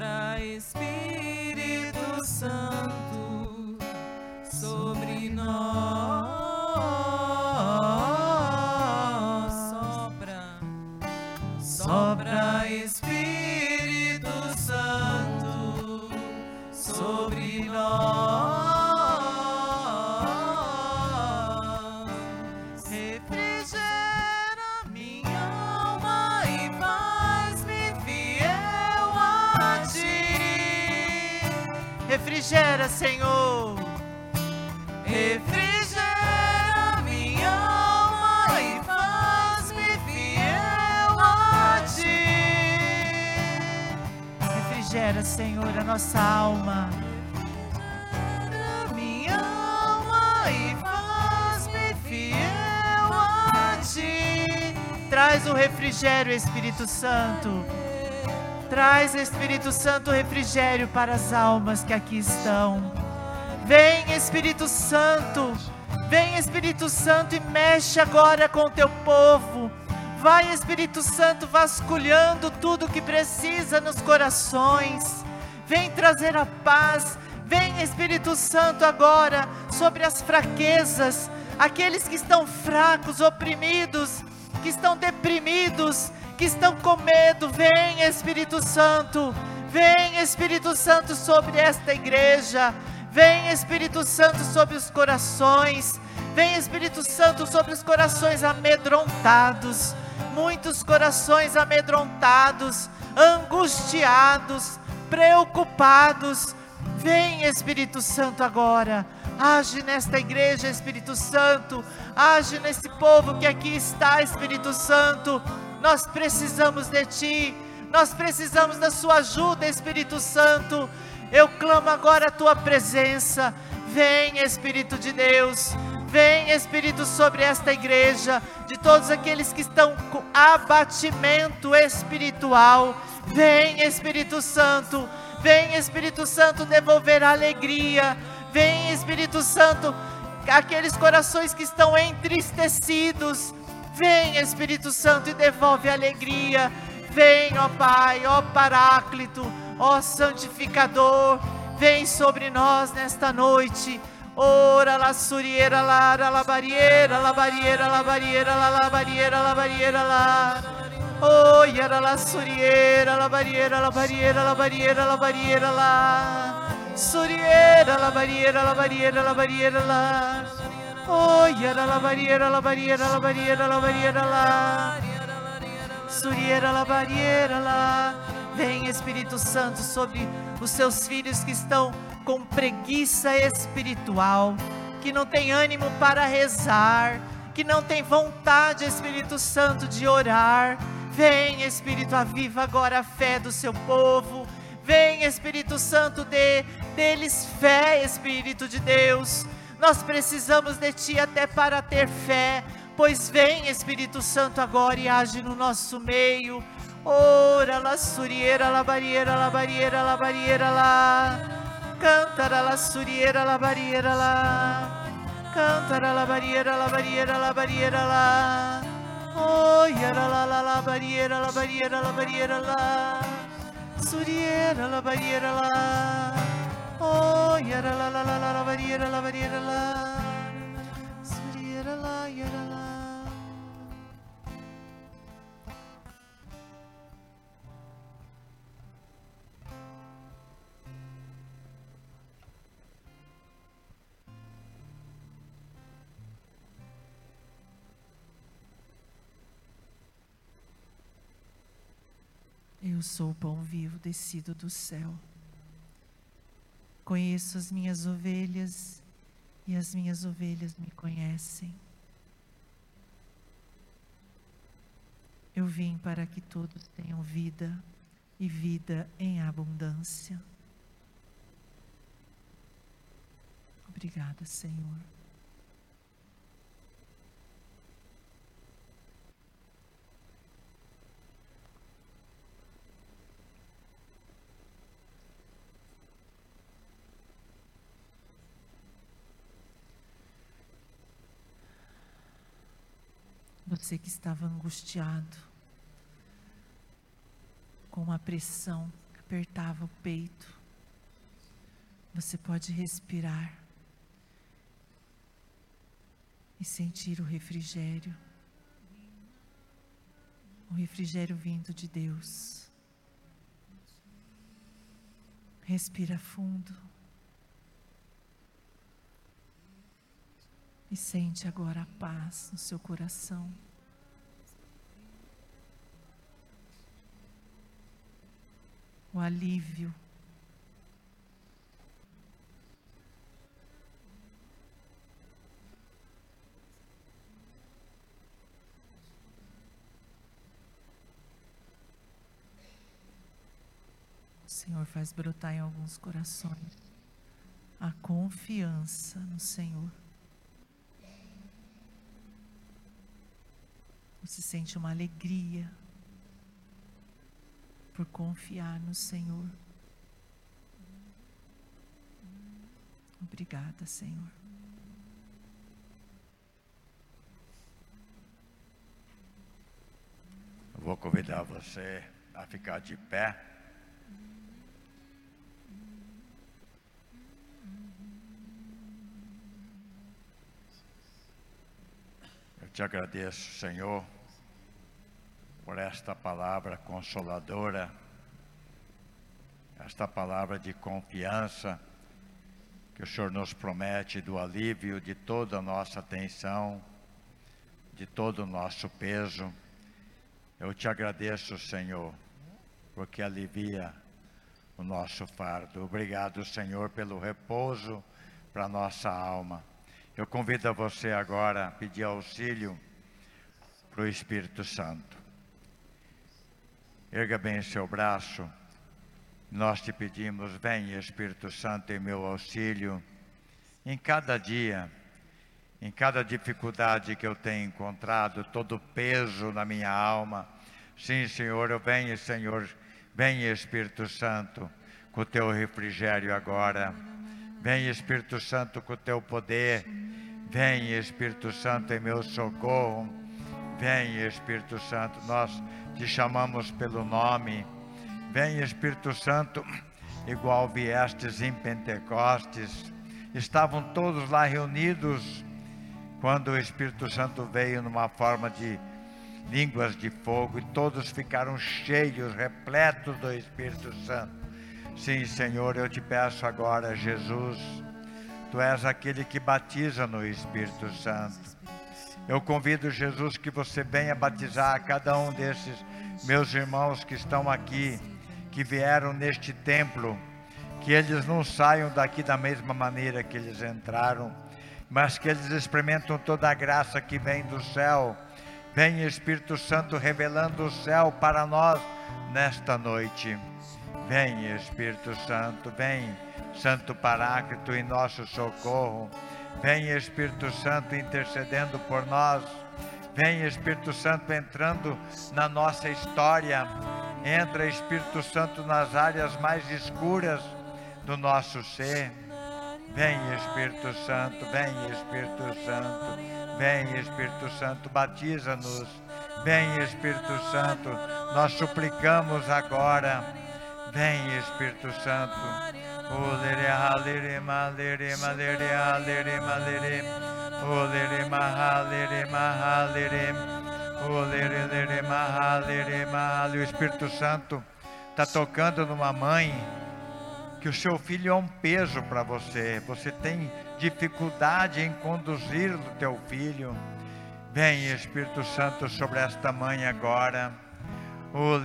Espírito Santo. Traz, Espírito Santo, refrigério para as almas que aqui estão. Vem, Espírito Santo. Vem, Espírito Santo, e mexe agora com o teu povo. Vai, Espírito Santo, vasculhando tudo que precisa nos corações. Vem trazer a paz. Vem, Espírito Santo, agora sobre as fraquezas, aqueles que estão fracos, oprimidos, que estão deprimidos, que estão com medo. Vem, Espírito Santo. Vem, Espírito Santo, sobre esta igreja. Vem, Espírito Santo, sobre os corações. Vem, Espírito Santo, sobre os corações amedrontados. Muitos corações amedrontados, angustiados, preocupados. Vem, Espírito Santo, agora. Age nesta igreja, Espírito Santo. Age nesse povo que aqui está, Espírito Santo. Nós precisamos de Ti. Nós precisamos da Sua ajuda, Espírito Santo. Eu clamo agora a Tua presença. Vem, Espírito de Deus. Vem, Espírito, sobre esta igreja, de todos aqueles que estão com abatimento espiritual. Vem, Espírito Santo. Vem, Espírito Santo, devolver a alegria. Vem, Espírito Santo, aqueles corações que estão entristecidos. Vem, Espírito Santo, e devolve a alegria. Vem, ó Pai, ó Paráclito, ó Santificador. Vem sobre nós nesta noite. Ora la suriera la la barriera la barriera la barriera la la barriera la barriera la Oh yara la suriera la barriera la barriera la barriera la barriera la Suriera la barriera la barriera la Oh barriera la barriera la barriera la Suriera la barriera la Vem Espírito Santo sobre os seus filhos que estão com preguiça espiritual, que não tem ânimo para rezar, que não tem vontade, Espírito Santo, de orar. Vem, Espírito, aviva agora a fé do seu povo. Vem, Espírito Santo, dê deles fé, Espírito de Deus. Nós precisamos de Ti até para ter fé, pois vem, Espírito Santo, agora e age no nosso meio. Ora, la surieira, la barriera, la barriera, la barriera, la. Cantara la suriera la barriera la. Cantara la barriera la barriera la barriera la. Oh, yara la la la barriera la barriera la barriera la. Suriera la barriera la. Oh, yara la la la la la la barriera la. Suriera la yara la. Eu sou o pão vivo descido do céu. Conheço as minhas ovelhas e as minhas ovelhas me conhecem. Eu vim para que todos tenham vida e vida em abundância. Obrigada, Senhor. Você que estava angustiado, com uma pressão que apertava o peito, você pode respirar e sentir o refrigério, o refrigério vindo de Deus. Respira fundo. E sente agora a paz no seu coração. O alívio. O Senhor faz brotar em alguns corações a confiança no Senhor. Você sente uma alegria por confiar no Senhor. Obrigada, Senhor. vou convidar você a ficar de pé. te agradeço, Senhor, por esta palavra consoladora, esta palavra de confiança que o Senhor nos promete do alívio de toda a nossa tensão, de todo o nosso peso. Eu te agradeço, Senhor, porque alivia o nosso fardo. Obrigado, Senhor, pelo repouso para nossa alma. Eu convido a você agora a pedir auxílio para o Espírito Santo. Erga bem seu braço. Nós te pedimos, vem Espírito Santo em meu auxílio. em cada dia, em cada dificuldade que eu tenho encontrado, todo peso na minha alma. Sim, Senhor, eu venho, Senhor, venha Espírito Santo, com o teu refrigério agora. Vem Espírito Santo com o teu poder. Vem Espírito Santo em meu socorro. Vem Espírito Santo, nós te chamamos pelo nome. Vem Espírito Santo, igual viestes em Pentecostes. Estavam todos lá reunidos quando o Espírito Santo veio numa forma de línguas de fogo e todos ficaram cheios, repletos do Espírito Santo. Sim, Senhor, eu te peço agora, Jesus, tu és aquele que batiza no Espírito Santo. Eu convido, Jesus, que você venha batizar cada um desses meus irmãos que estão aqui, que vieram neste templo, que eles não saiam daqui da mesma maneira que eles entraram, mas que eles experimentam toda a graça que vem do céu. Vem Espírito Santo revelando o céu para nós nesta noite. Vem Espírito Santo, vem Santo Paráclito em nosso socorro. Vem Espírito Santo intercedendo por nós. Vem Espírito Santo entrando na nossa história. Entra Espírito Santo nas áreas mais escuras do nosso ser. Vem Espírito Santo, vem Espírito Santo, vem Espírito Santo, batiza-nos. Vem Espírito Santo, nós suplicamos agora. Vem Espírito Santo. O Espírito Santo está tocando numa mãe que o seu filho é um peso para você. Você tem dificuldade em conduzir o teu filho. Vem Espírito Santo sobre esta mãe agora. O O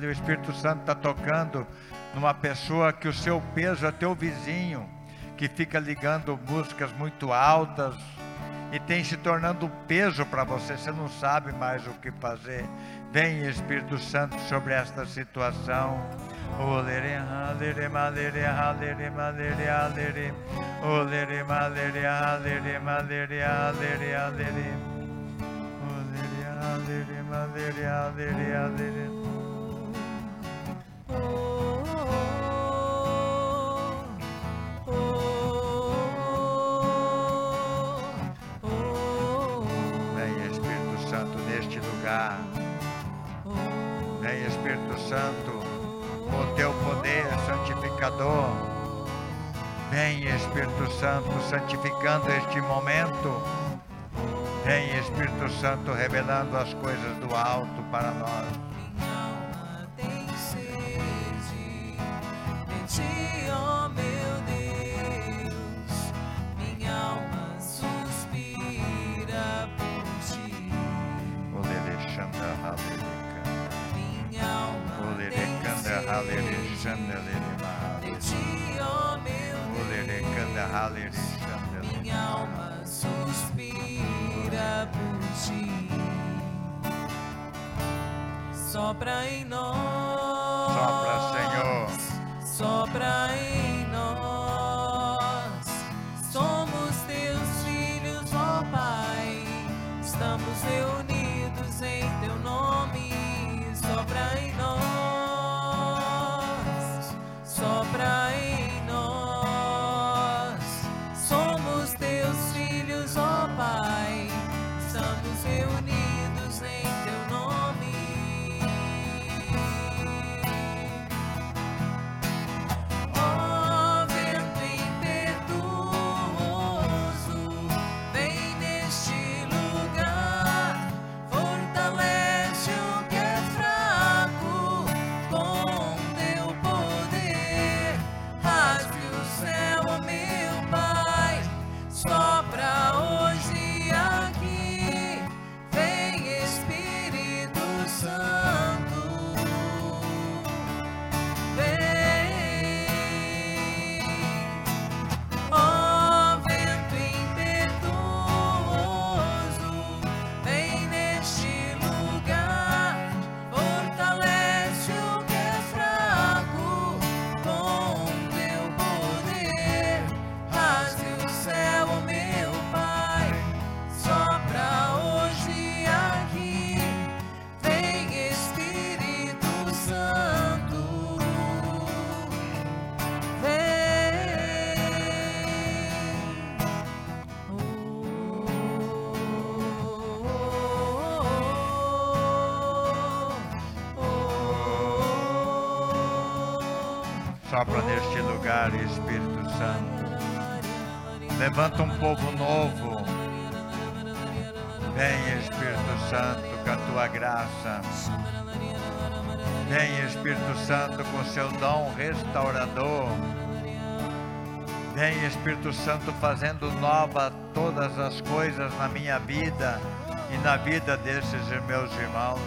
O O Espírito Santo está tocando numa pessoa que o seu peso é teu vizinho que fica ligando músicas muito altas e tem se tornando peso para você, você não sabe mais o que fazer. Vem Espírito Santo sobre esta situação. Olere halere malere Vem Espírito Santo com o teu poder santificador. Vem Espírito Santo santificando este momento. Vem Espírito Santo revelando as coisas do alto para nós. Minha alma suspira por ti. Sopra em nós. Sopra, Senhor. Sopra em lugar, Espírito Santo. Levanta um povo novo. Vem, Espírito Santo, com a tua graça. Vem, Espírito Santo, com seu dom restaurador. Vem, Espírito Santo, fazendo nova todas as coisas na minha vida e na vida desses meus irmãos.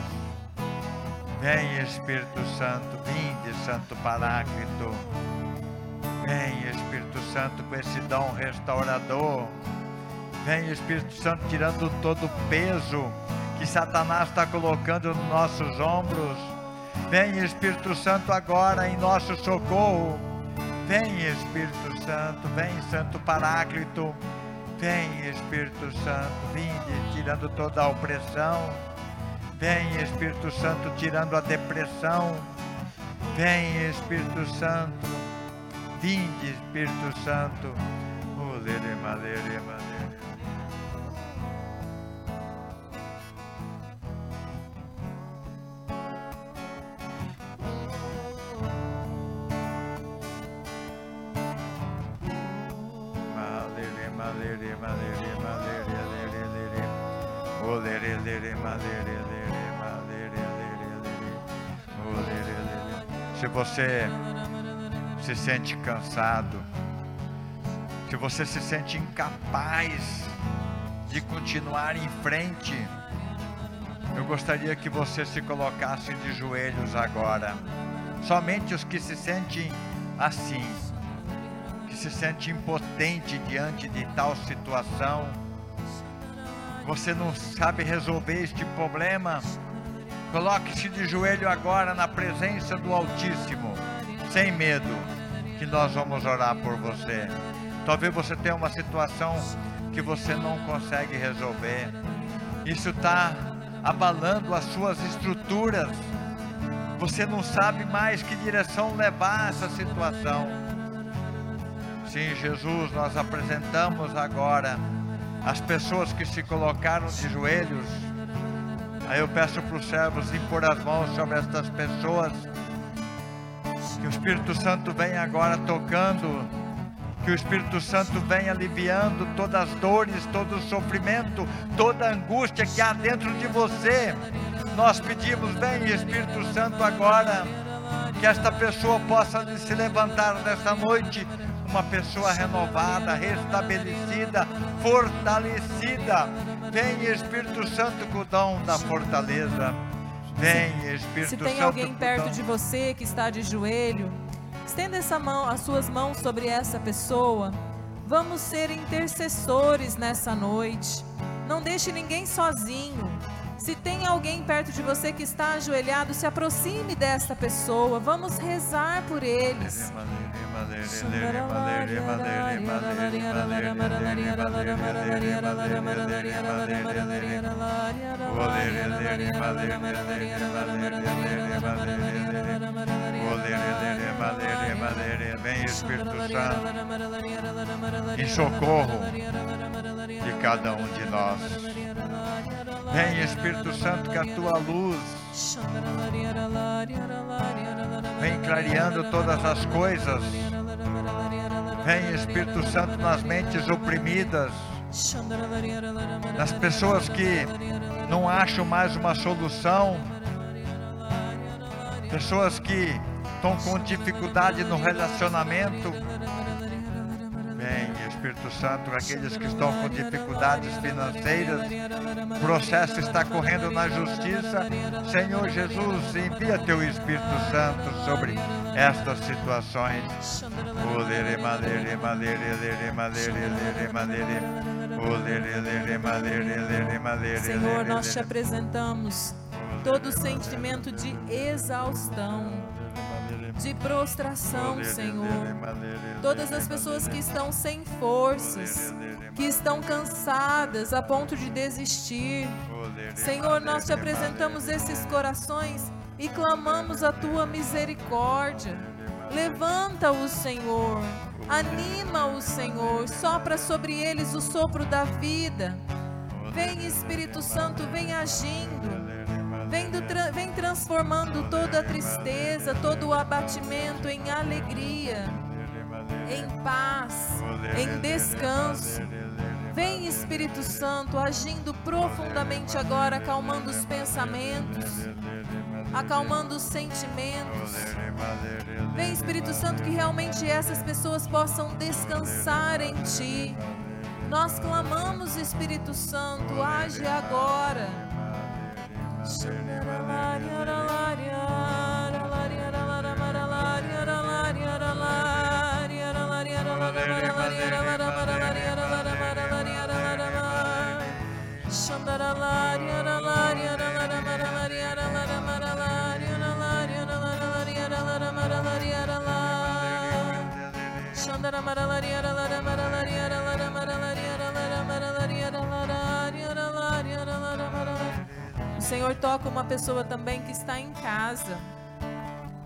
Vem Espírito Santo, vinde Santo Paráclito. Vem Espírito Santo com esse dom restaurador. Vem Espírito Santo tirando todo o peso que Satanás está colocando nos nossos ombros. Vem Espírito Santo agora em nosso socorro. Vem Espírito Santo, vem Santo Paráclito. Vem Espírito Santo, vinde tirando toda a opressão Vem Espírito Santo tirando a depressão. Vem Espírito Santo. Vinde Espírito Santo. Se você se sente cansado, se você se sente incapaz de continuar em frente, eu gostaria que você se colocasse de joelhos agora. Somente os que se sentem assim, que se sente impotente diante de tal situação, você não sabe resolver este problema, Coloque-se de joelho agora na presença do Altíssimo, sem medo, que nós vamos orar por você. Talvez você tenha uma situação que você não consegue resolver. Isso está abalando as suas estruturas. Você não sabe mais que direção levar essa situação. Sim, Jesus, nós apresentamos agora as pessoas que se colocaram de joelhos Aí eu peço para os servos impor as mãos sobre estas pessoas. Que o Espírito Santo venha agora tocando. Que o Espírito Santo venha aliviando todas as dores, todo o sofrimento, toda a angústia que há dentro de você. Nós pedimos, vem Espírito Santo agora. Que esta pessoa possa se levantar nessa noite uma pessoa renovada, restabelecida, fortalecida. Vem Espírito Santo com o dom da fortaleza. Vem Espírito. Se tem alguém perto de você que está de joelho, estenda essa mão, as suas mãos sobre essa pessoa. Vamos ser intercessores nessa noite. Não deixe ninguém sozinho. Se tem alguém perto de você que está ajoelhado, se aproxime desta pessoa. Vamos rezar por eles. Vem Espírito Santo em socorro de cada um de nós. Vem Espírito Santo com a tua luz vem clareando todas as coisas. Vem Espírito Santo nas mentes oprimidas, nas pessoas que não acham mais uma solução, pessoas que estão com dificuldade no relacionamento. Espírito Santo, aqueles que estão com dificuldades financeiras, o processo está correndo na justiça. Senhor Jesus, envia teu Espírito Santo sobre estas situações. Senhor, nós te apresentamos todo sentimento de exaustão de prostração, Senhor. Todas as pessoas que estão sem forças, que estão cansadas a ponto de desistir. Senhor, nós te apresentamos esses corações e clamamos a tua misericórdia. levanta o Senhor. Anima o Senhor. Sopra sobre eles o sopro da vida. Vem, Espírito Santo, vem agindo. Vem, do vem transformando toda a tristeza, todo o abatimento em alegria, em paz, em descanso. Vem Espírito Santo agindo profundamente agora, acalmando os pensamentos, acalmando os sentimentos. Vem Espírito Santo que realmente essas pessoas possam descansar em Ti. Nós clamamos Espírito Santo, age agora. Shandara Maralariara Lara Maralariara Lara Senhor toca uma pessoa também que está em casa,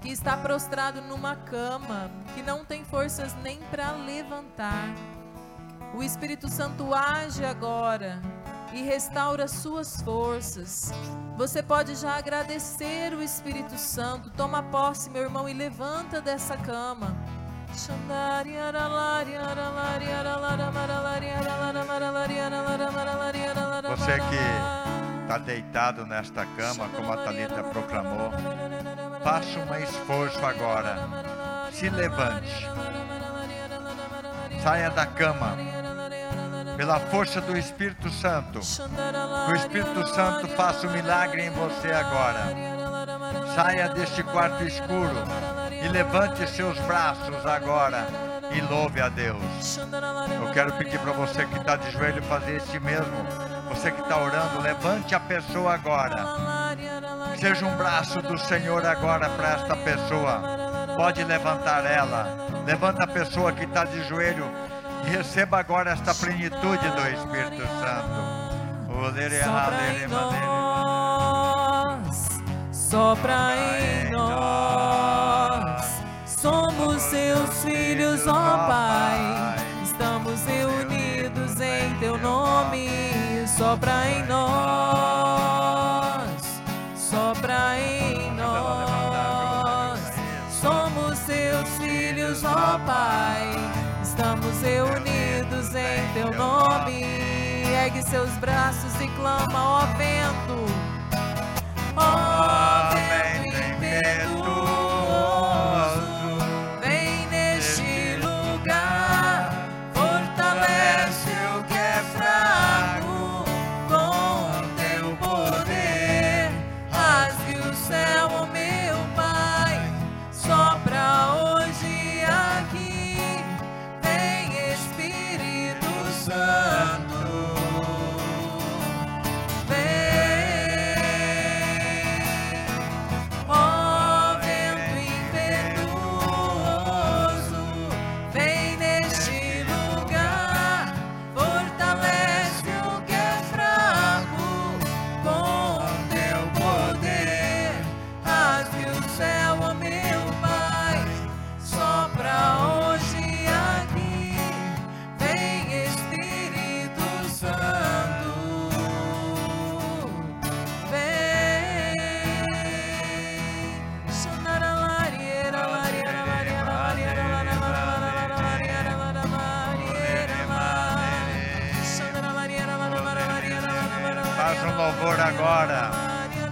que está prostrado numa cama, que não tem forças nem para levantar. O Espírito Santo age agora e restaura suas forças. Você pode já agradecer o Espírito Santo. Toma posse, meu irmão, e levanta dessa cama. Você que está deitado nesta cama, como a Talita proclamou, faça um esforço agora. Se levante. Saia da cama. Pela força do Espírito Santo. Que o Espírito Santo faça um milagre em você agora. Saia deste quarto escuro e levante seus braços agora e louve a Deus. Eu quero pedir para você que está de joelho fazer este mesmo. Você que está orando, levante a pessoa agora. Seja um braço do Senhor agora para esta pessoa. Pode levantar ela. Levanta a pessoa que está de joelho e receba agora esta plenitude do Espírito Santo. Sopra em nós, sopra em nós. Somos seus filhos, ó Pai. Sopra em nós, sopra em nós. Somos seus filhos, ó Pai. Estamos reunidos em teu nome. Ergue seus braços e clama, ó vento. Ó vento impetuoso,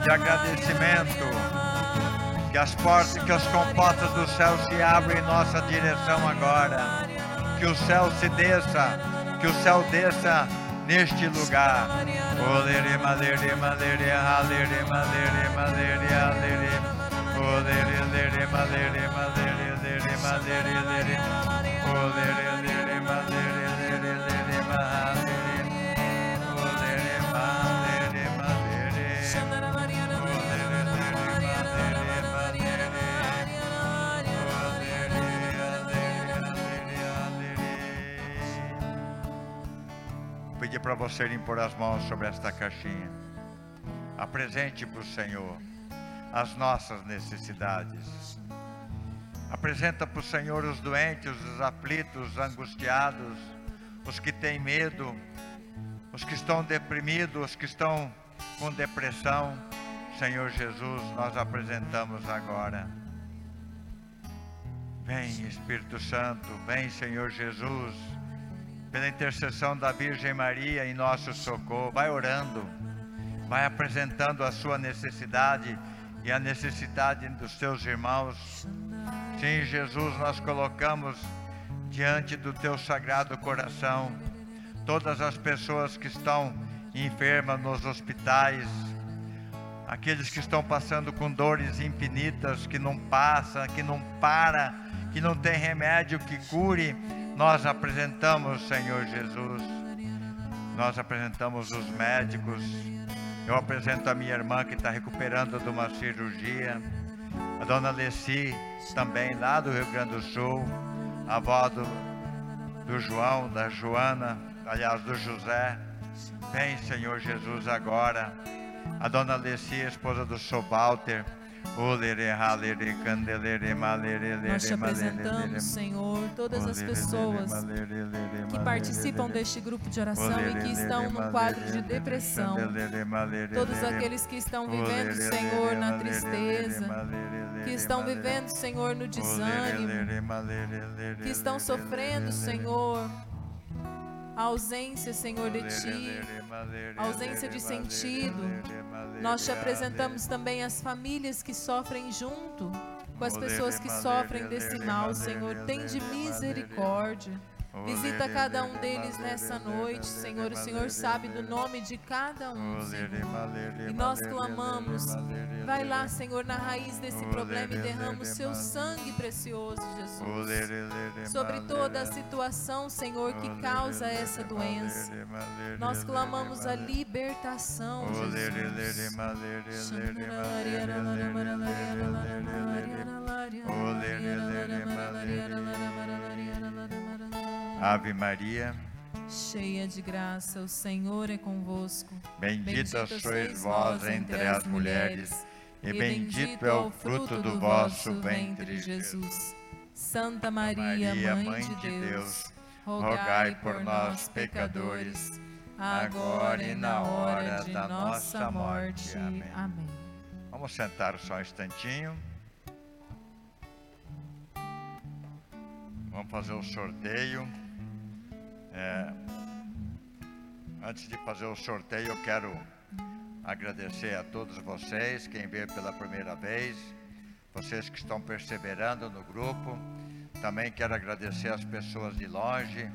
de agradecimento. Que as portas, que as comportas do céu se abrem em nossa direção agora. Que o céu se desça, que o céu desça neste lugar. Pedir para você impor as mãos sobre esta caixinha. Apresente para o Senhor as nossas necessidades. Apresenta para o Senhor os doentes, os aflitos, os angustiados, os que têm medo, os que estão deprimidos, os que estão com depressão. Senhor Jesus, nós apresentamos agora. Vem, Espírito Santo, vem, Senhor Jesus, pela intercessão da Virgem Maria em nosso socorro. Vai orando, vai apresentando a sua necessidade e a necessidade dos seus irmãos. Sim, Jesus, nós colocamos diante do teu sagrado coração todas as pessoas que estão enfermas nos hospitais, aqueles que estão passando com dores infinitas que não passa, que não para, que não tem remédio que cure, nós apresentamos, Senhor Jesus. Nós apresentamos os médicos. Eu apresento a minha irmã que está recuperando de uma cirurgia. A dona Leci, também lá do Rio Grande do Sul. A avó do, do João, da Joana, aliás, do José. Vem, Senhor Jesus, agora. A dona Leci, esposa do Sobalter. Nós te apresentamos, Senhor, todas as pessoas que participam deste grupo de oração e que estão no quadro de depressão. Todos aqueles que estão vivendo, Senhor, na tristeza, que estão vivendo, Senhor, no desânimo, que estão sofrendo, Senhor, a ausência, Senhor, de Ti, a ausência de sentido. Nós te apresentamos também as famílias que sofrem junto com as pessoas que sofrem desse mal, Senhor. Tem de misericórdia. Visita cada um deles nessa noite, Senhor. O Senhor sabe do nome de cada um, Senhor. E nós clamamos, vai lá, Senhor, na raiz desse problema e derrama o seu sangue precioso, Jesus. Sobre toda a situação, Senhor, que causa essa doença. Nós clamamos a libertação, Jesus. Ave Maria, cheia de graça, o Senhor é convosco. Bendita, bendita sois vós entre as mulheres, e bendito é o fruto do vosso ventre, Jesus. Santa Maria, Maria Mãe de Deus, rogai por nós, pecadores, agora e na hora de nossa morte. Amém. Vamos sentar só um instantinho. Vamos fazer o sorteio. É, antes de fazer o sorteio, eu quero agradecer a todos vocês, quem veio pela primeira vez, vocês que estão perseverando no grupo. Também quero agradecer as pessoas de longe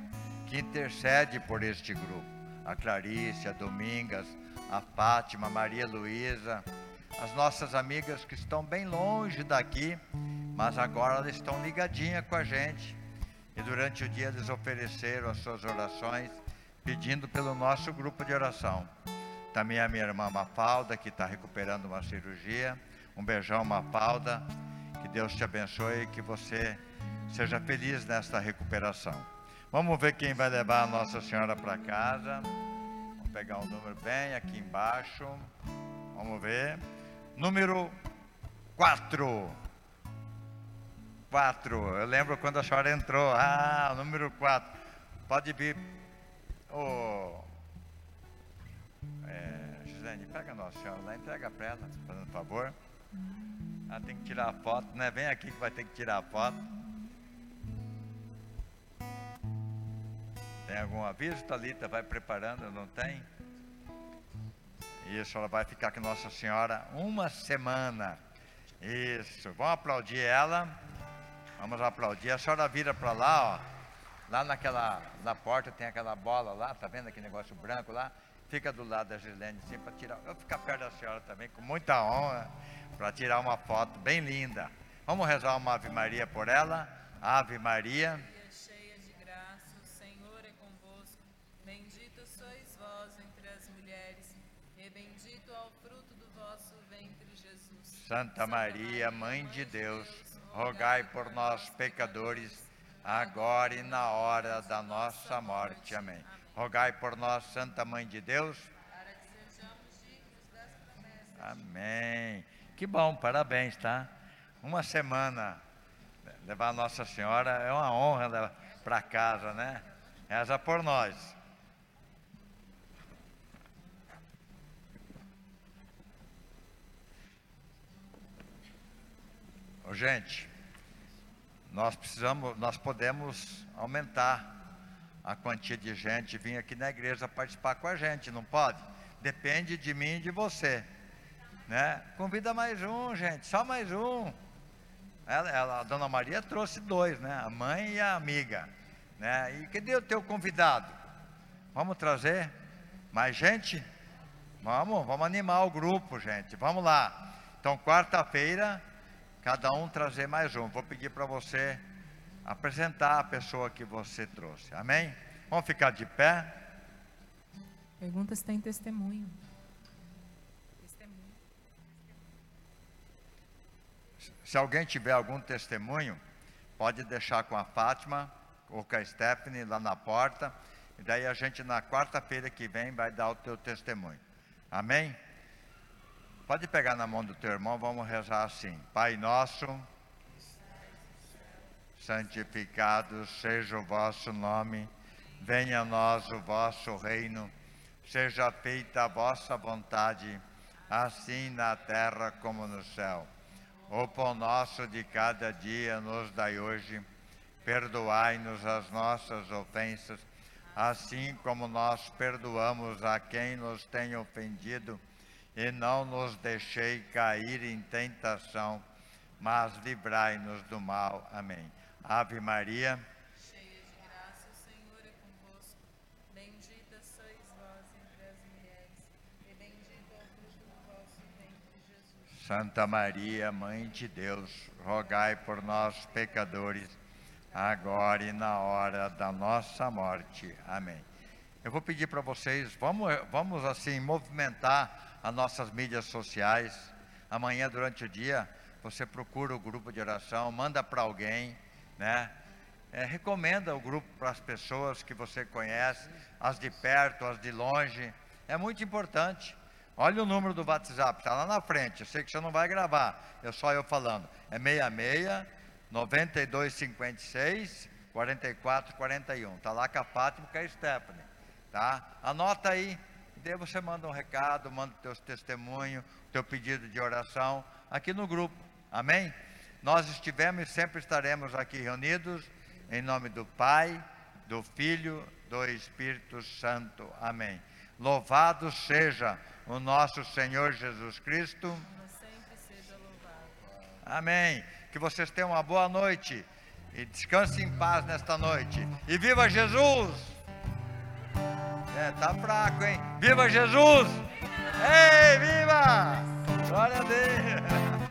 que intercedem por este grupo. A Clarice, a Domingas, a Fátima, a Maria Luísa, as nossas amigas que estão bem longe daqui, mas agora elas estão ligadinhas com a gente e durante o dia eles ofereceram as suas orações, pedindo pelo nosso grupo de oração. Também a minha irmã Mafalda, que está recuperando uma cirurgia. Um beijão, Mafalda. Que Deus te abençoe e que você seja feliz nesta recuperação. Vamos ver quem vai levar a Nossa Senhora para casa. Vamos pegar um número bem aqui embaixo. Vamos ver. Número 4 quatro. Eu lembro quando a senhora entrou. Ah, o número quatro. Pode vir. Oh, é, Gisele, pega nossa senhora lá, entrega para ela, fazendo favor. Ela tem que tirar a foto, né? Vem aqui que vai ter que tirar a foto. Tem algum aviso, Thalita? Vai preparando, não tem? Isso, ela vai ficar com Nossa Senhora uma semana. Isso, vamos aplaudir ela. Vamos aplaudir. A senhora vira para lá, ó. Lá naquela, na porta tem aquela bola lá, tá vendo aquele negócio branco lá? Fica do lado da Gislene, assim, para tirar. Eu ficar perto da senhora também, com muita honra, para tirar uma foto bem linda. Vamos rezar uma Ave Maria por ela. Ave Maria. Cheia de graça, o Senhor é convosco. Sois vós entre as mulheres, e bendito é o fruto do vosso ventre, Jesus. Santa Maria, Mãe de Deus rogai por nós, pecadores, agora e na hora da nossa morte. Amém. Rogai por nós, Santa Mãe de Deus. Amém. Que bom, parabéns, tá? Uma semana levar Nossa Senhora é uma honra para casa, né? Reza por nós. Gente, nós precisamos, nós podemos aumentar a quantia de gente vir aqui na igreja participar com a gente, não pode? Depende de mim e de você. Né? Convida mais um, gente, só mais um. Ela, ela, a dona Maria trouxe dois, né? A mãe e a amiga. Né? E cadê o teu convidado? Vamos trazer mais gente? Vamos, vamos animar o grupo, gente. Vamos lá. Então, quarta-feira, cada um trazer mais um. Vou pedir para você apresentar a pessoa que você trouxe. Amém? Vamos ficar de pé. Pergunta se tem testemunho. Se alguém tiver algum testemunho, pode deixar com a Fátima ou com a Stephanie lá na porta. E daí a gente na quarta-feira que vem vai dar o teu testemunho. Amém? Pode pegar na mão do teu irmão, vamos rezar assim. Pai nosso, santificado seja o vosso nome, venha a nós o vosso reino, seja feita a vossa vontade, assim na terra como no céu. O pão nosso de cada dia nos dai hoje, perdoai-nos as nossas ofensas, assim como nós perdoamos a quem nos tem ofendido, e não nos deixei cair em tentação, mas livrai-nos do mal. Amém. Ave Maria. Cheia de graça, o Senhor é convosco. Bendita sois vós entre as mulheres, e bendito é o fruto do vosso ventre, Jesus. Santa Maria, Mãe de Deus, rogai por nós, pecadores, agora e na hora da nossa morte. Amém. Eu vou pedir para vocês, vamos, vamos assim movimentar as nossas mídias sociais. Amanhã durante o dia, você procura o grupo de oração, manda para alguém né? É, recomenda o grupo para as pessoas que você conhece, as de perto, as de longe. É muito importante. Olha o número do WhatsApp, está lá na frente. Eu sei que você não vai gravar, é só eu falando. É 66 9256 4441. Está lá com a Fátima e com a Stephanie. Tá? Anota aí. Você manda um recado, manda o teu testemunho, teu pedido de oração aqui no grupo. Amém? Nós estivemos e sempre estaremos aqui reunidos em nome do Pai, do Filho, do Espírito Santo. Amém. Louvado seja o nosso Senhor Jesus Cristo. Sempre seja louvado. Amém. Que vocês tenham uma boa noite e descansem em paz nesta noite. E viva Jesus! É, tá fraco, hein? Viva Jesus! Ei, viva! Glória a Deus!